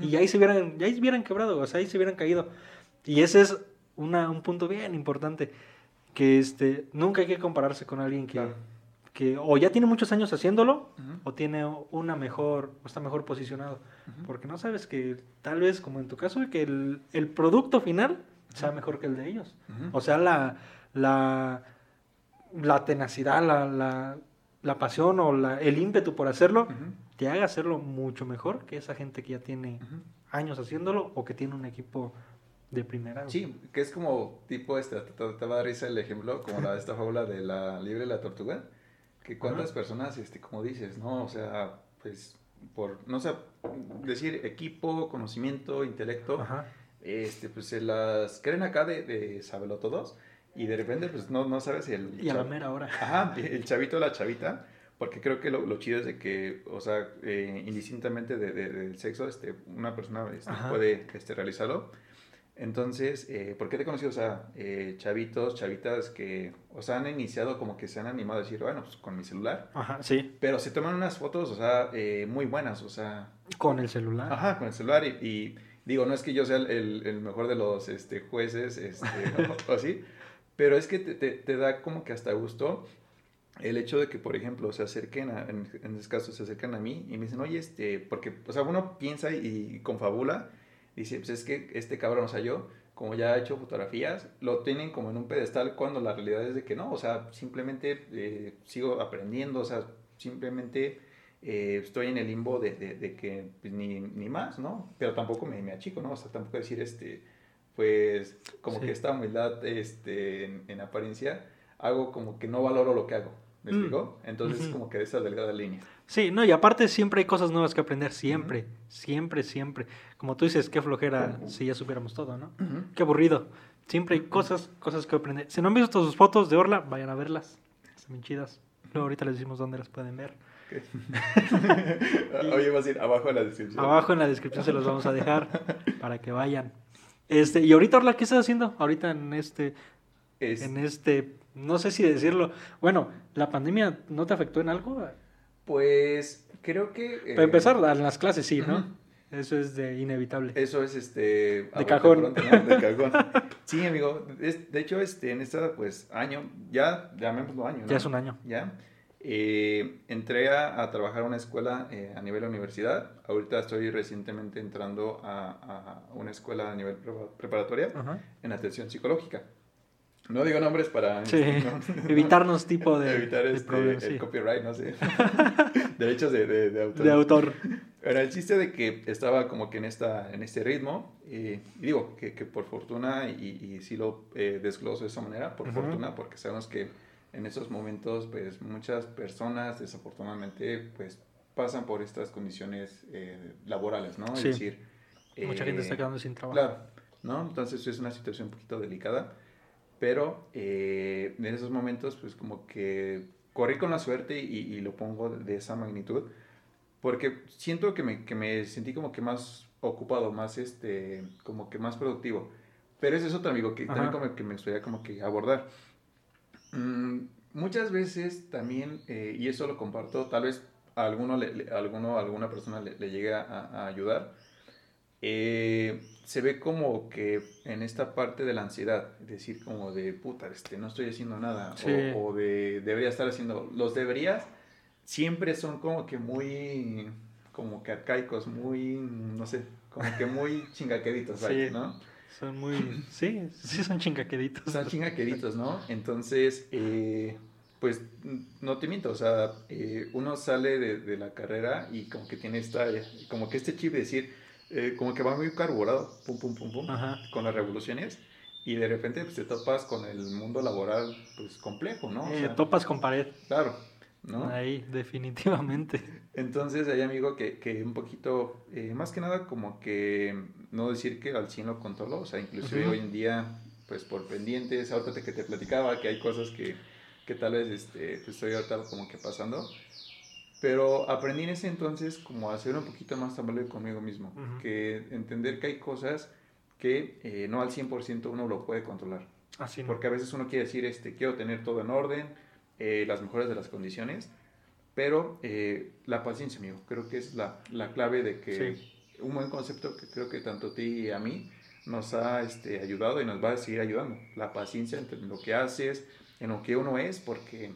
Y ahí se hubieran, ya se hubieran quebrado, o sea, ahí se hubieran caído. Y ese es una, un punto bien importante, que este, nunca hay que compararse con alguien que, que o ya tiene muchos años haciéndolo, o tiene una mejor, o está mejor posicionado. Porque no sabes que tal vez, como en tu caso, que el, el producto final sea mejor que el de ellos. O sea, la, la la tenacidad, la, la, pasión o la, el ímpetu por hacerlo, te haga hacerlo mucho mejor que esa gente que ya tiene años haciéndolo o que tiene un equipo de primera. Sí, que es como tipo, este, te, te va a dar risa el ejemplo, como la, esta fábula de la libre la tortuga, que cuántas personas, este, como dices, ¿no? O sea, pues, por, no sé, decir equipo, conocimiento, intelecto, este, pues se las creen acá de, de saberlo todos y de repente, pues, no, no sabes si el... Y a la mera hora. Ajá, el chavito o la chavita, porque creo que lo, lo chido es de que, o sea, eh, indistintamente de- de- del sexo, este, una persona este, puede este, realizarlo. Entonces, eh, ¿por qué te he conocido? O sea, eh, chavitos, chavitas que, o sea, han iniciado como que se han animado a decir, bueno, pues con mi celular, Ajá, sí. pero se toman unas fotos, o sea, eh, muy buenas, o sea, Con el celular. Ajá, con el celular y, y digo, no es que yo sea el, el- mejor de los este, jueces este, o, o así, pero es que te, te- te da como que hasta gusto el hecho de que, por ejemplo, se acerquen, a, en, en este caso, se acercan a mí y me dicen, oye, este, porque, o sea, uno piensa y, confabula, dice, pues es que este cabrón, o sea, yo, como ya he hecho fotografías, lo tienen como en un pedestal cuando la realidad es de que no, o sea, simplemente eh, sigo aprendiendo, o sea, simplemente eh, estoy en el limbo de, de- de que pues, ni, ni más, ¿no? Pero tampoco me, me achico, ¿no? O sea, tampoco decir, este, pues, como Sí. que esta humildad, este, en, en apariencia, hago como que no valoro lo que hago, ¿me Mm. explico? Entonces, Ujú. como que de esa delgada línea. Sí, no, y aparte siempre hay cosas nuevas que aprender, siempre, siempre, siempre. Como tú dices, qué flojera si ya supiéramos todo, ¿no? Qué aburrido. Siempre hay cosas, cosas que aprender. Si no han visto sus fotos de Orla, vayan a verlas. Están bien chidas. Luego ahorita les decimos dónde las pueden ver. Oye, vas a ir abajo en la descripción. Abajo en la descripción se los vamos a dejar para que vayan. Este, y ahorita Orla, ¿qué estás haciendo? Ahorita en este, Es- en este, no sé si decirlo. Bueno, ¿la pandemia no te afectó en algo? Pues, creo que... eh, Para empezar, en las clases sí, ¿no? Eso es de inevitable. Eso es este bote cajón. pronto, ¿no? De cajón. Sí, amigo. Es- de hecho, este, en este pues año, ya llamémoslo año, ¿no? Ya es un año. Ya. Eh, entré a, a trabajar a una escuela eh, a nivel universidad. Ahorita estoy recientemente entrando a, a una escuela a nivel prepa- preparatoria Ajá. en atención psicológica. No digo nombres para Sí, ¿no? evitarnos tipo de, evitar de este, problemas, el sí. copyright, no sé. Derechos de, de, de autor. de autor. Pero el chiste de que estaba como que en, esta, en este ritmo, eh, y digo que, que por fortuna, y, y sí lo eh, desgloso de esa manera, por Ujú. fortuna, porque sabemos que en esos momentos, pues muchas personas desafortunadamente, pues pasan por estas condiciones eh, laborales, ¿no? Sí. Es decir, Mucha eh, gente está quedando sin trabajo. Claro, ¿no? Entonces es una situación un poquito delicada, pero eh, en esos momentos pues como que corrí con la suerte y, y lo pongo de, de esa magnitud, porque siento que me, que me sentí como que más ocupado, más este, como que más productivo. Pero ese es otro amigo que Ajá. también como que me gustaría como que abordar. Mm, muchas veces también, eh, y eso lo comparto, tal vez a alguno, le, le- a alguno, a alguna persona le, le llegue a, a ayudar, eh, se ve como que en esta parte de la ansiedad, es decir, como de puta, este, no estoy haciendo nada, Sí. o, o de debería estar haciendo, los deberías siempre son como que muy, como que arcaicos, muy, no sé, como que muy chingaqueditos, Sí. ¿no? Son muy... Sí, sí son chingaqueditos. Son chingaqueditos, ¿no? Entonces, eh, pues no te miento, o sea, eh, uno sale de, de la carrera y como que tiene esta, como que este chip de decir, eh, como que va muy carburado, pum, pum, pum, pum, Ajá. con las revoluciones y de repente pues, te topas con el mundo laboral, pues complejo, ¿no? O Eh, sea, topas con pared. claro, ¿no? Ahí, definitivamente. Entonces hay amigo que, que un poquito, eh, más que nada como que no decir que al 100 lo controló, o sea, inclusive hoy en día, pues por pendientes, ahorita te- que te platicaba que hay cosas que, que tal vez este, pues, estoy ahorita como que pasando, pero aprendí en ese entonces como a ser un poquito más amable conmigo mismo, que entender que hay cosas que eh, no al 100% uno lo puede controlar. Así no. Porque a veces uno quiere decir, este, quiero tener todo en orden, eh, las mejores de las condiciones, pero eh, la paciencia, amigo, creo que es la, la clave de que Sí. Un buen concepto que creo que tanto a ti y a mí nos ha este, ayudado y nos va a seguir ayudando. La paciencia entre lo que haces, en lo que uno es, porque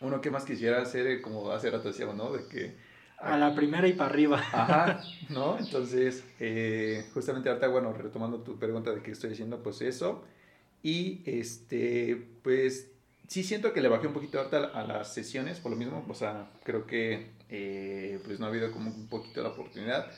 uno que más quisiera hacer, eh, como hace rato decíamos, ¿no? De que A la primera y para arriba. Ajá, ¿no? Entonces, eh, justamente ahorita, bueno, retomando tu pregunta de qué estoy haciendo, pues eso. Y, este, pues, sí siento que le bajé un poquito ahorita a las sesiones, por lo mismo, o sea, creo que, eh, pues, no ha habido como un poquito la oportunidad.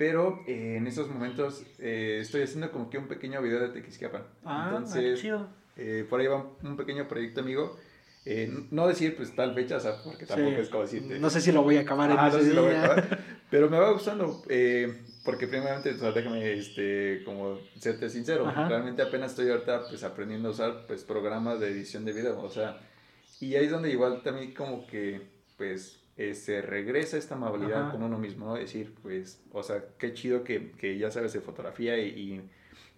Pero eh, en estos momentos eh, estoy haciendo como que un pequeño video de Tequisquiapan. Ah, Entonces, chido. eh, por ahí va un pequeño proyecto, amigo. Eh, no decir pues tal fecha, o sea, porque tampoco Sí. es como decirte. No sé si lo voy a acabar en Ah, no ese sé si lo voy a día. acabar, Pero me va gustando, eh, porque primeramente, o sea, déjame, este, como serte sincero, Ajá. realmente apenas estoy ahorita, pues, aprendiendo a usar, pues, programas de edición de video, o sea, y ahí es donde igual también como que, pues, eh, se regresa esta amabilidad Ajá. con uno mismo, ¿no? Decir, pues, o sea, qué chido que, que ya sabes de fotografía y, y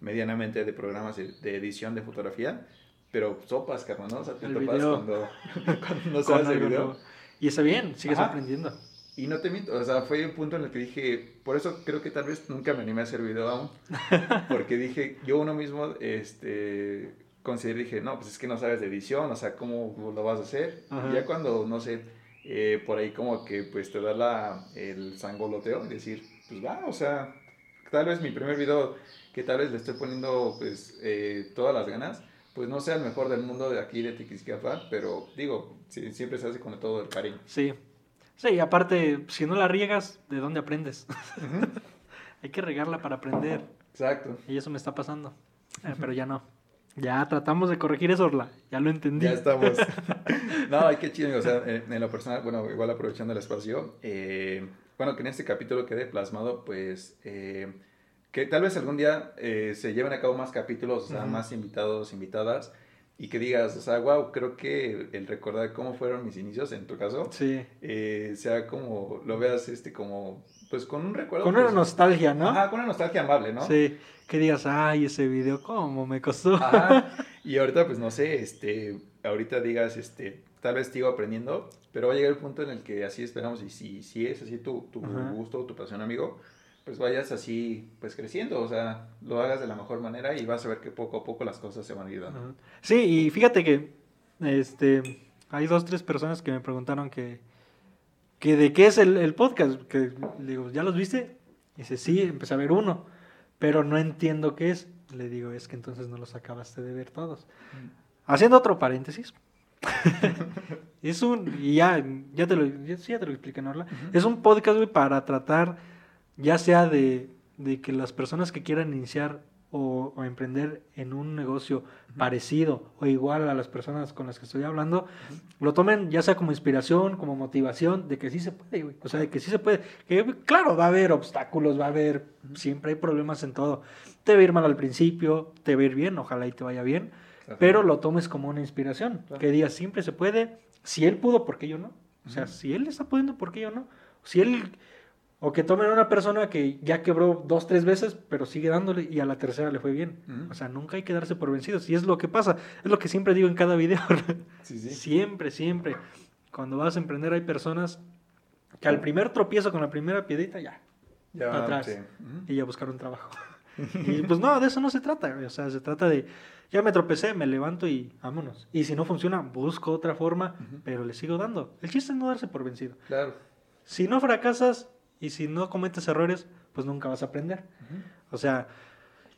medianamente de programas de, de edición de fotografía, pero sopas, carnal, ¿no? O sea, te El topas video. cuando, cuando no sabes algo video. nuevo. Y está bien, sigues Ajá. aprendiendo. Y no te miento, o sea, fue un punto en el que dije, por eso creo que tal vez nunca me animé a hacer video aún, porque dije, yo uno mismo, este, consideré, dije, no, pues es que no sabes de edición, o sea, ¿cómo lo vas a hacer? Ajá. Y ya cuando, no sé, eh, por ahí como que pues te da la, el sangoloteo, y decir, pues va, o sea, tal vez mi primer video, que tal vez le estoy poniendo pues eh, todas las ganas, pues no sea el mejor del mundo de aquí de Tiquisquiapan, pero digo, siempre se hace con todo el cariño. Sí. Sí, y aparte, si no la riegas, ¿de dónde aprendes? Hay que regarla para aprender. Exacto. Y eso me está pasando. Eh, pero ya no. Ya tratamos de corregir eso, Orla. Ya lo entendí. Ya estamos. no, ay, qué chido. O sea, en, en lo personal, bueno, igual aprovechando el espacio, eh, bueno, que en este capítulo quede plasmado, pues, eh, que tal vez algún día eh, se lleven a cabo más capítulos, o sea, más invitados, invitadas, y que digas, o sea, wow, creo que el recordar cómo fueron mis inicios, en tu caso, Sí. eh, sea como, lo veas, este, como, pues, con un recuerdo. Con una pues, nostalgia, ¿no? Ajá, con una nostalgia amable, ¿no? Sí. Que digas, ay, ese video, ¿cómo me costó? Ajá. Y ahorita, pues no sé, este, ahorita digas, este, tal vez sigo aprendiendo, pero va a llegar el punto en el que así esperamos y si, si es así tu, tu Ajá. gusto, tu pasión, amigo, pues vayas así, pues creciendo, o sea, lo hagas de la mejor manera y vas a ver que poco a poco las cosas se van a ir dando. Sí, y fíjate que este hay dos, tres personas que me preguntaron que, que de qué es el, el podcast. Que digo, ¿ya los viste? Y dice, sí, empecé a ver uno, pero no entiendo qué es. Le digo, es que entonces no los acabaste de ver todos. Haciendo otro paréntesis. es un, y ya, ya te lo, ya, sí, ya te lo. Es un podcast, güey, para tratar, ya sea de, de que las personas que quieran iniciar o, o emprender en un negocio parecido o igual a las personas con las que estoy hablando, lo tomen ya sea como inspiración, como motivación, de que sí se puede, güey. O sea, de que sí se puede. Que, claro, va a haber obstáculos, va a haber, siempre hay problemas en todo. Te va a ir mal al principio, te va a ir bien, ojalá y te vaya bien, pero lo tomes como una inspiración. Que digas, siempre se puede. Si él pudo, ¿por qué yo no? O sea, si él está pudiendo, ¿por qué yo no? Si él... O que tomen a una persona que ya quebró dos, tres veces, pero sigue dándole y a la tercera le fue bien. Ujú. O sea, nunca hay que darse por vencidos. Y es lo que pasa. Es lo que siempre digo en cada video. Sí, sí. Siempre, siempre. Cuando vas a emprender hay personas que al primer tropiezo con la primera piedrita ya, Ya, para atrás. sí. Ujú. y ya buscaron trabajo. y pues no, de eso no se trata. O sea, se trata de, ya me tropecé, me levanto y vámonos. Y si no funciona, busco otra forma, Ujú. pero le sigo dando. El chiste es no darse por vencido. Claro. Si no fracasas y si no cometes errores, pues nunca vas a aprender. O sea,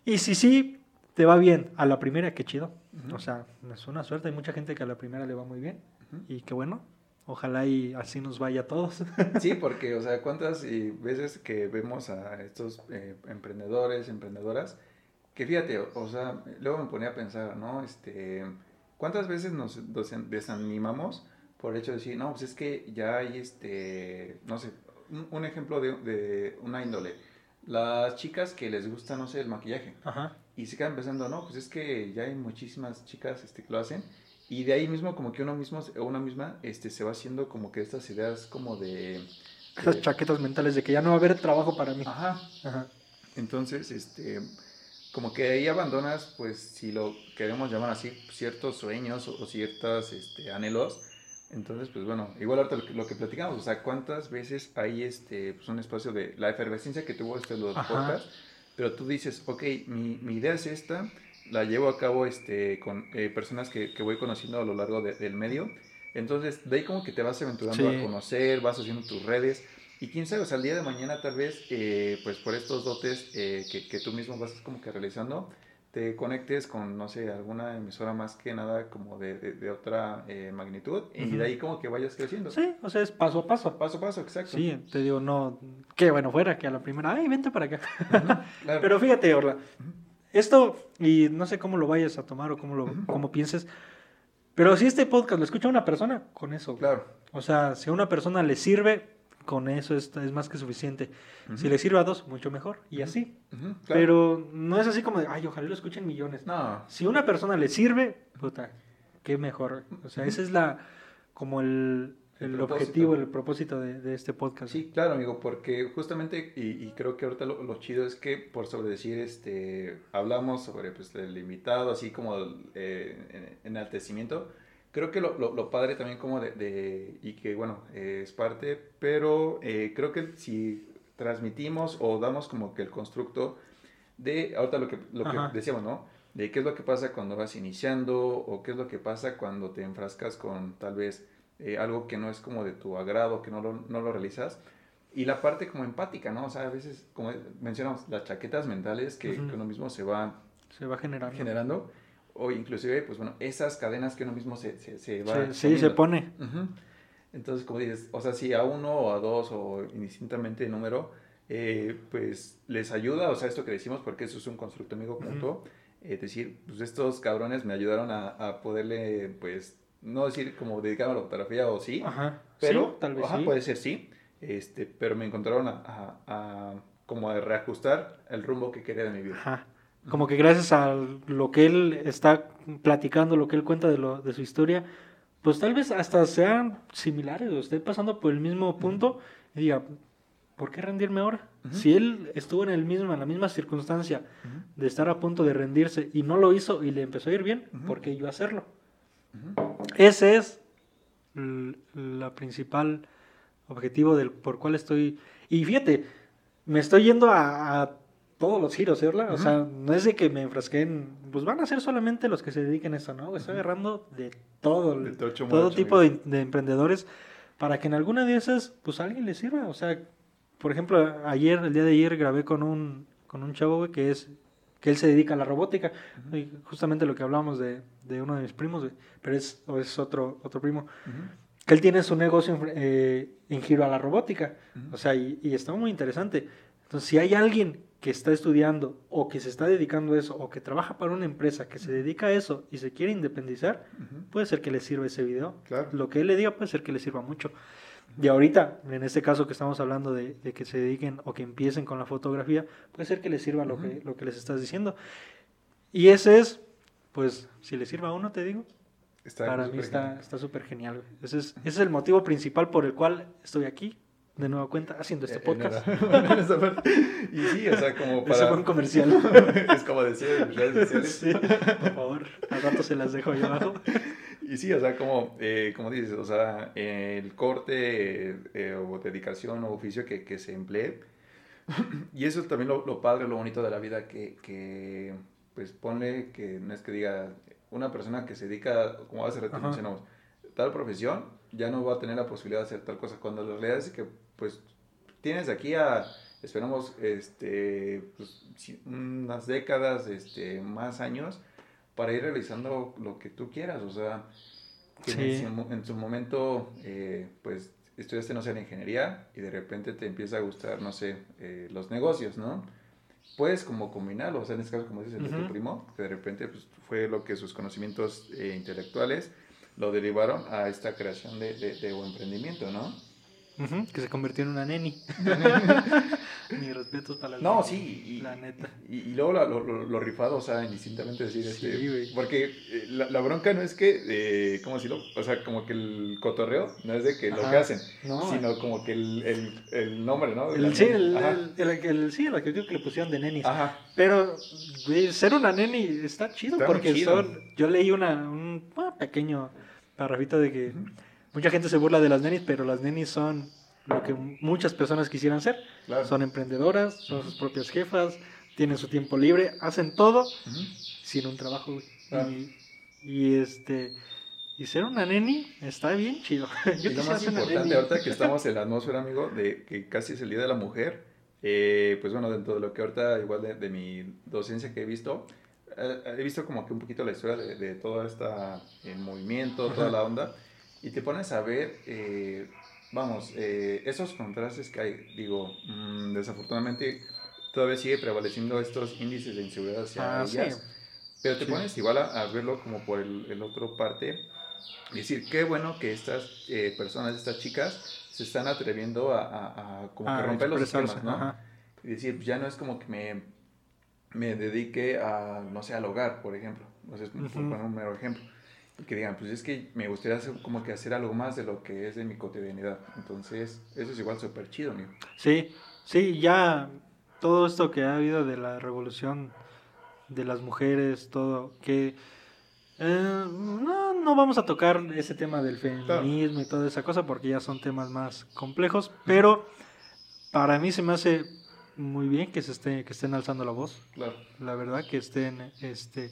y si sí te va bien a la primera, qué chido. O sea, es una suerte. Hay mucha gente que a la primera le va muy bien. Y qué bueno. Ojalá y así nos vaya a todos. Sí, porque, o sea, cuántas eh, veces que vemos a estos eh, emprendedores, emprendedoras, que fíjate, o, o sea, luego me ponía a pensar, ¿no? Este, ¿cuántas veces nos desanimamos por el hecho de decir, no, pues es que ya hay, este, no sé, un, ejemplo de, de una índole. Las chicas que les gusta, no sé, el maquillaje Ajá. y se quedan pensando, no, pues es que ya hay muchísimas chicas este, que lo hacen. Y de ahí mismo como que uno mismo, o una misma, este, se va haciendo como que estas ideas como de... Esas de- chaquetas mentales de que ya no va a haber trabajo para mí. Ajá. Ajá. Entonces, este, como que ahí abandonas, pues si lo queremos llamar así, ciertos sueños o, o ciertos este, anhelos. Entonces, pues bueno, igual ahorita lo que, platicamos, o sea, ¿cuántas veces hay este, pues un espacio de la efervescencia que tuvo este los podcasts? Pero tú dices, ok, mi, mi idea es esta, la llevo a cabo este, con eh, personas que, que voy conociendo a lo largo de- del medio. Entonces, de ahí como que te vas aventurando Sí. a conocer, vas haciendo tus redes. Y quién sabe, o sea, el día de mañana tal vez, eh, pues por estos dotes eh, que, que tú mismo vas como que realizando, te conectes con, no sé, alguna emisora más que nada como de, de, otra eh, magnitud y de ahí como que vayas creciendo. Sí, o sea, es paso a paso. Paso a paso, exacto. Sí, te digo, no, que bueno fuera que a la primera, ay, vente para acá. Pero fíjate, Orla, esto, y no sé cómo lo vayas a tomar o cómo lo cómo pienses, pero si este podcast lo escucha una persona, con eso. Claro. O sea, si a una persona le sirve, con eso es, es más que suficiente. Si le sirve a dos, mucho mejor. Y así. Pero no es así como de, ay, ojalá lo escuchen millones. No. Si una persona le sirve, puta, qué mejor. O sea, ese es la, como el, el, objetivo, el propósito de, de, este podcast. Sí, claro, amigo, porque justamente, y, creo que ahorita lo, chido es que por sobre decir, este, hablamos sobre pues, el invitado, así como el eh, enaltecimiento creo que lo, lo, padre también como de, y que bueno, es parte, pero eh, creo que si transmitimos o damos como que el constructo de, ahorita lo que, lo que decíamos, ¿no? De qué es lo que pasa cuando vas iniciando o qué es lo que pasa cuando te enfrascas con tal vez eh, algo que no es como de tu agrado, que no lo, no lo realizas. Y la parte como empática, ¿no? O sea, a veces, como mencionamos, las chaquetas mentales que, que uno mismo se va, se va generando. generando o inclusive, pues bueno, esas cadenas que uno mismo se, se, se va... Sí, se pone. Entonces, como dices, o sea, si a uno o a dos o indistintamente número, eh, pues les ayuda, o sea, esto que decimos, porque eso es un constructo amigo punto, eh, decir, pues estos cabrones me ayudaron a, a, poderle, pues, no decir como dedicarme a la fotografía o sí, ajá. pero tal vez puede ser sí, este, pero me encontraron a, a, a, como a reajustar el rumbo que quería de mi vida. Ajá. Como que gracias a lo que él está platicando, lo que él cuenta de, lo, de su historia, pues tal vez hasta sean similares o esté pasando por el mismo punto y diga, ¿por qué rendirme ahora? Si él estuvo en, el mismo, en la misma circunstancia de estar a punto de rendirse y no lo hizo y le empezó a ir bien, ¿por qué yo hacerlo? Ese es el principal objetivo del por cual estoy... Y fíjate, me estoy yendo a todos los giros, ¿verdad? O sea, no es de que me enfrasqué en, pues van a ser solamente los que se dediquen a eso, ¿no? Estoy agarrando de todo, todo tipo de, emprendedores para que en alguna de esas, pues a alguien le sirva. O sea, por ejemplo, ayer, el día de ayer grabé con un, con un chavo, güey, que es, que él se dedica a la robótica. y justamente lo que hablábamos de, de uno de mis primos, güey, pero es, o es otro, otro primo. Que él tiene su negocio en, eh, en giro a la robótica. O sea, y, y está muy interesante. Entonces, si hay alguien que está estudiando o que se está dedicando a eso o que trabaja para una empresa que se dedica a eso y se quiere independizar, puede ser que le sirva ese video. Lo que él le diga puede ser que le sirva mucho. Y ahorita, en este caso que estamos hablando de, que se dediquen o que empiecen con la fotografía, puede ser que les sirva lo, que, lo que les estás diciendo. Y ese es, pues, si le sirva a uno, te digo, para mí está súper genial. Ese es, ese es el motivo principal por el cual estoy aquí de nueva cuenta haciendo este podcast. y sí, o sea, como para... Un comercial. es como decir en redes sociales. Sí, por favor, al rato se las dejo ahí abajo. Y sí, o sea, como, eh, como dices, o sea, el corte eh, o dedicación o oficio que, que se emplee. y eso es también lo, lo, padre, lo bonito de la vida, que, que pues ponle que no es que diga una persona que se dedica, como hace rato mencionamos, tal profesión, ya no va a tener la posibilidad de hacer tal cosa. Cuando la realidad es que pues tienes aquí a, esperamos, este, pues, unas décadas, este, más años, para ir realizando lo que tú quieras, o sea, que en, su momento, eh, pues, estudiaste, no sé, la ingeniería y de repente te empieza a gustar, no sé, eh, los negocios, ¿no? Puedes como combinarlo, o sea, en este caso, como dices, el de tu primo, que de repente pues, fue lo que sus conocimientos eh, intelectuales lo derivaron a esta creación de, de, de un emprendimiento, ¿no? Que se convirtió en una neni. Mis respetos para la No, sí. Y, la neta. Y, y luego lo, lo, lo, rifado, o sea, indistintamente decir, sí, este, porque eh, la, la, bronca no es que, eh, ¿cómo decirlo? O sea, como que el cotorreo no es de que lo que hacen, sino como que el, el, el nombre, ¿no? El, sí, el, el, sí, la que le pusieron de nenis. Ajá. Pero ser una neni está chido porque son, yo leí una, un pequeño parrafito de que... Mucha gente se burla de las nenis, pero las nenis son lo que muchas personas quisieran ser. Son emprendedoras, son sus propias jefas, tienen su tiempo libre, hacen todo sin un trabajo. Y, este y ser una neni está bien chido. Yo y lo más importante ahorita que estamos en la atmósfera, amigo, de que casi es el Día de la Mujer, eh, pues bueno, dentro de lo que ahorita, igual de, de mi docencia que he visto, he visto como que un poquito la historia de, de todo este movimiento, toda la onda, y te pones a ver, eh, vamos, eh, esos contrastes que hay, digo, mm, desafortunadamente todavía sigue prevaleciendo estos índices de inseguridad hacia ah, ellas, pero te pones igual a, verlo como por el, el otro parte, decir, qué bueno que estas personas, estas chicas, se están atreviendo a, a, como que romper los esquemas, ¿no? Y decir, pues ya no es como que me, me dedique a, no sé, al hogar, por ejemplo. No sé, por poner un mero ejemplo. Que digan, pues es que me gustaría hacer, como que hacer algo más de lo que es de mi cotidianidad. Entonces, eso es igual súper chido, amigo. Sí, sí, ya todo esto que ha habido de la revolución de las mujeres, todo, que eh, no, no vamos a tocar ese tema del feminismo y toda esa cosa porque ya son temas más complejos, pero para mí se me hace muy bien que se esté, que estén alzando la voz. Claro. La verdad que estén, este,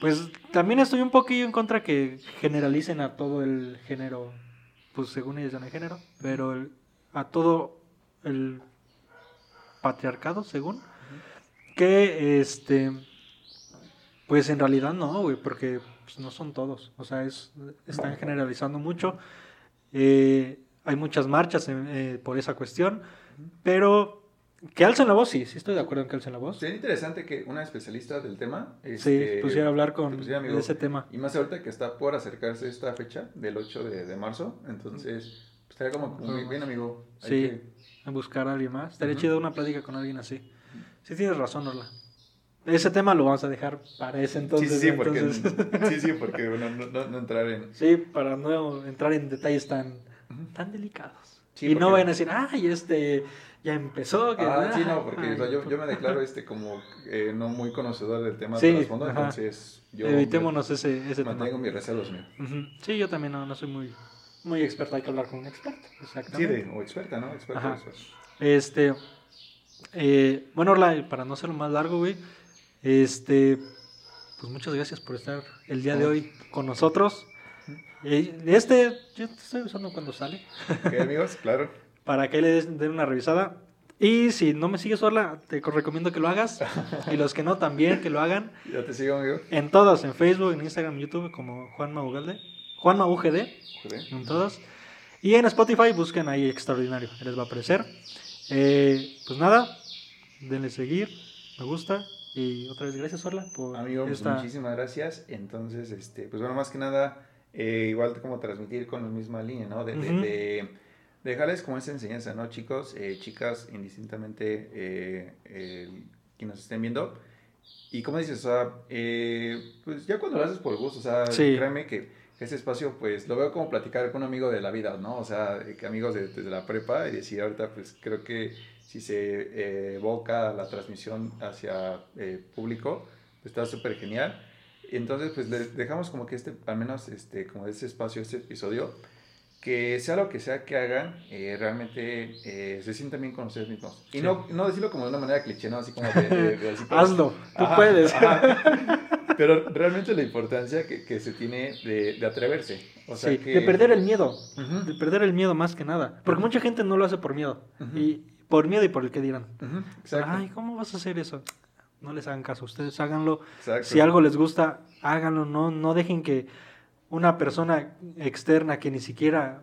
pues también estoy un poquillo en contra que generalicen a todo el género, pues según ellos en el género, pero a todo el patriarcado, según, que este pues en realidad no, güey, porque pues, no son todos. O sea, es, están generalizando mucho. Eh, hay muchas marchas eh, por esa cuestión, pero que alcen la voz, sí, sí estoy de acuerdo en que alcen la voz. Sería interesante que una especialista del tema sí, este, pusiera a hablar con ese tema. Y más ahorita que está por acercarse esta fecha del 8 de, marzo, entonces pues, estaría como muy bien, amigo. sí, a buscar a alguien más. Estaría chido una plática con alguien así. Sí tienes razón, Orla. Ese tema lo vamos a dejar para ese entonces. Sí, sí, porque, sí, sí, porque no, no, no, entrar en... Sí, para no entrar en detalles tan, tan delicados. Y no vayan a decir, ay, este ya empezó. Que, ah, sí, no, porque yo, yo, me declaro este como eh, no muy conocedor del tema de trasfondo, entonces yo... Evitémonos ese, ese mantengo mis reservas mío. Sí, yo también no, no soy muy, muy experto, hay que hablar con un experto, exactamente. Sí, o experta, ¿no? Experto, Este, eh, bueno, Orla, para no hacerlo más largo, güey, este, pues muchas gracias por estar el día de hoy con nosotros. Este, yo estoy usando cuando sale. Ok, amigos, claro. Para que le den una revisada. Y si no me sigues sola, te recomiendo que lo hagas. Y los que no, también que lo hagan. Ya te sigo, amigo. En todas, en Facebook, en Instagram, YouTube, como Juanma Ugalde. Juanma UGD. En todas. Y en Spotify busquen ahí Extraordinario. Les va a aparecer. Eh, pues nada, denle seguir, me gusta. Y otra vez, gracias, Orla, por Amigo, pues, muchísimas gracias. Entonces, este, pues bueno, más que nada, eh, igual como transmitir con la misma línea, ¿no? De, de, dejarles como esa enseñanza, ¿no, chicos? Eh, chicas, indistintamente, eh, que nos estén viendo. Y como dices, o sea, pues ya cuando lo haces por gusto, o sea, créeme que ese espacio, pues lo veo como platicar con un amigo de la vida, ¿no? O sea, que amigos desde la prepa y decir, ahorita, pues creo que si se eh, evoca la transmisión hacia eh, público, pues, está súper genial. Entonces, pues les dejamos como que este, al menos este, como ese espacio, este episodio, que sea lo que sea que hagan, eh, realmente se sientan bien con ustedes mismos. Y no, no decirlo como de una manera cliché, ¿no? Así como de... Hazlo, tú puedes. Pero realmente la importancia que, que se tiene de, de atreverse. O sea sí, de perder el miedo. De perder el miedo más que nada. Porque mucha gente no lo hace por miedo. Y por miedo y por el que dirán. Ay, ¿cómo vas a hacer eso? No les hagan caso, ustedes háganlo. Si algo les gusta, háganlo. No, no dejen que una persona externa que ni siquiera,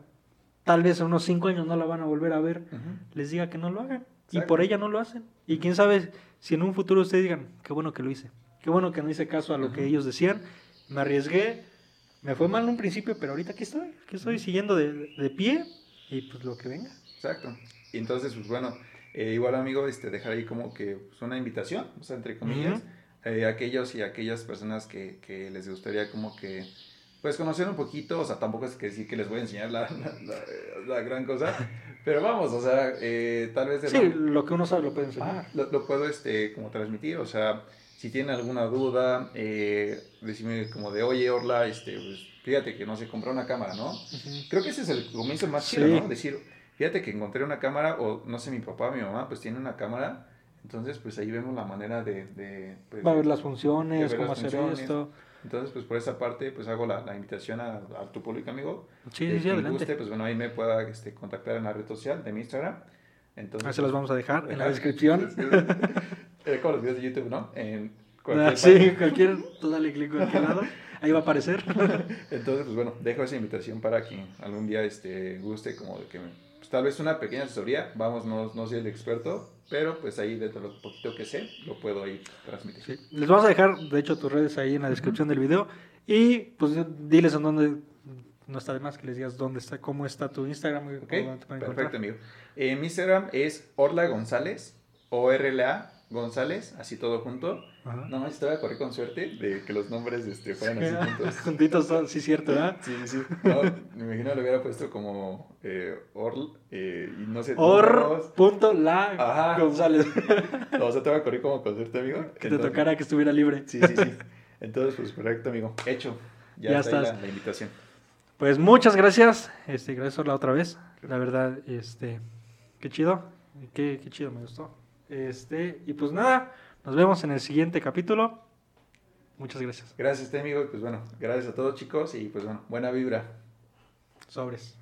tal vez en unos cinco años no la van a volver a ver, les diga que no lo hagan. Y por ella no lo hacen. Y quién sabe si en un futuro ustedes digan, qué bueno que lo hice. Qué bueno que no hice caso a lo que ellos decían. Me arriesgué. Me fue mal en un principio, pero ahorita aquí estoy. Aquí estoy siguiendo de, de pie y pues lo que venga. Exacto. Y entonces, pues bueno, eh, igual amigo, este, dejar ahí como que pues, una invitación, o sea, entre comillas, eh, aquellos y aquellas personas que, que, les gustaría como que, pues conocer un poquito, o sea, tampoco es que sí que les voy a enseñar la, la, gran cosa, pero vamos, o sea, eh, tal vez... sí, lo, que uno sabe lo puede enseñar. Ah, lo, puedo, este, como transmitir, o sea, si tienen alguna duda, eh, decime como de, oye, Orla, este, pues, fíjate que no se compró una cámara, ¿no? Creo que ese es el comienzo más chido, ¿no? Decir, fíjate que encontré una cámara, o no sé, mi papá, mi mamá, pues tiene una cámara, entonces pues ahí vemos la manera de... de pues, Va a ver las funciones, cómo hacer esto. Entonces, pues por esa parte, pues hago la, la invitación a, a, tu público amigo. Sí, sí, sí, adelante. Guste, pues bueno, ahí me pueda este, contactar en la red social de mi Instagram. Entonces, ahí se los vamos a dejar en la descripción. eh, como los videos de YouTube, ¿no? En, Ah, sí, cualquier, dale clic a cualquier lado, ahí va a aparecer. Entonces, pues bueno, dejo esa invitación para quien algún día este, guste como de que pues, tal vez una pequeña asesoría, vamos, no, no soy el experto, pero pues ahí de lo poquito que sé, lo puedo ahí transmitir. Sí. Les vamos a dejar, de hecho, tus redes ahí en la descripción del video y pues diles en dónde no está de más que les digas dónde está, cómo está tu Instagram. Ok, perfecto, amigo. Eh, mi Instagram es Orla González, O-R-L-A González, así todo junto. No más estaba a correr con suerte de que los nombres este, fueran así juntos. Juntitos son, sí, cierto, ¿verdad? Sí, sí, sí. No, me imagino lo hubiera puesto como eh, Orl, eh, y no sé. Or, punto, la, Ajá. González. No, o sea, te voy a correr como con suerte, amigo. Que te tocara que estuviera libre. Sí, sí, sí. Entonces, pues, perfecto, amigo. Hecho. Ya, ya está la, la invitación. Pues muchas gracias. Este, gracias por la otra vez. La verdad, este, qué chido. Qué, qué chido, me gustó. Este, y pues nada, nos vemos en el siguiente capítulo. Muchas gracias. Gracias, amigo. Y pues bueno, gracias a todos chicos y pues bueno, buena vibra. Sobres.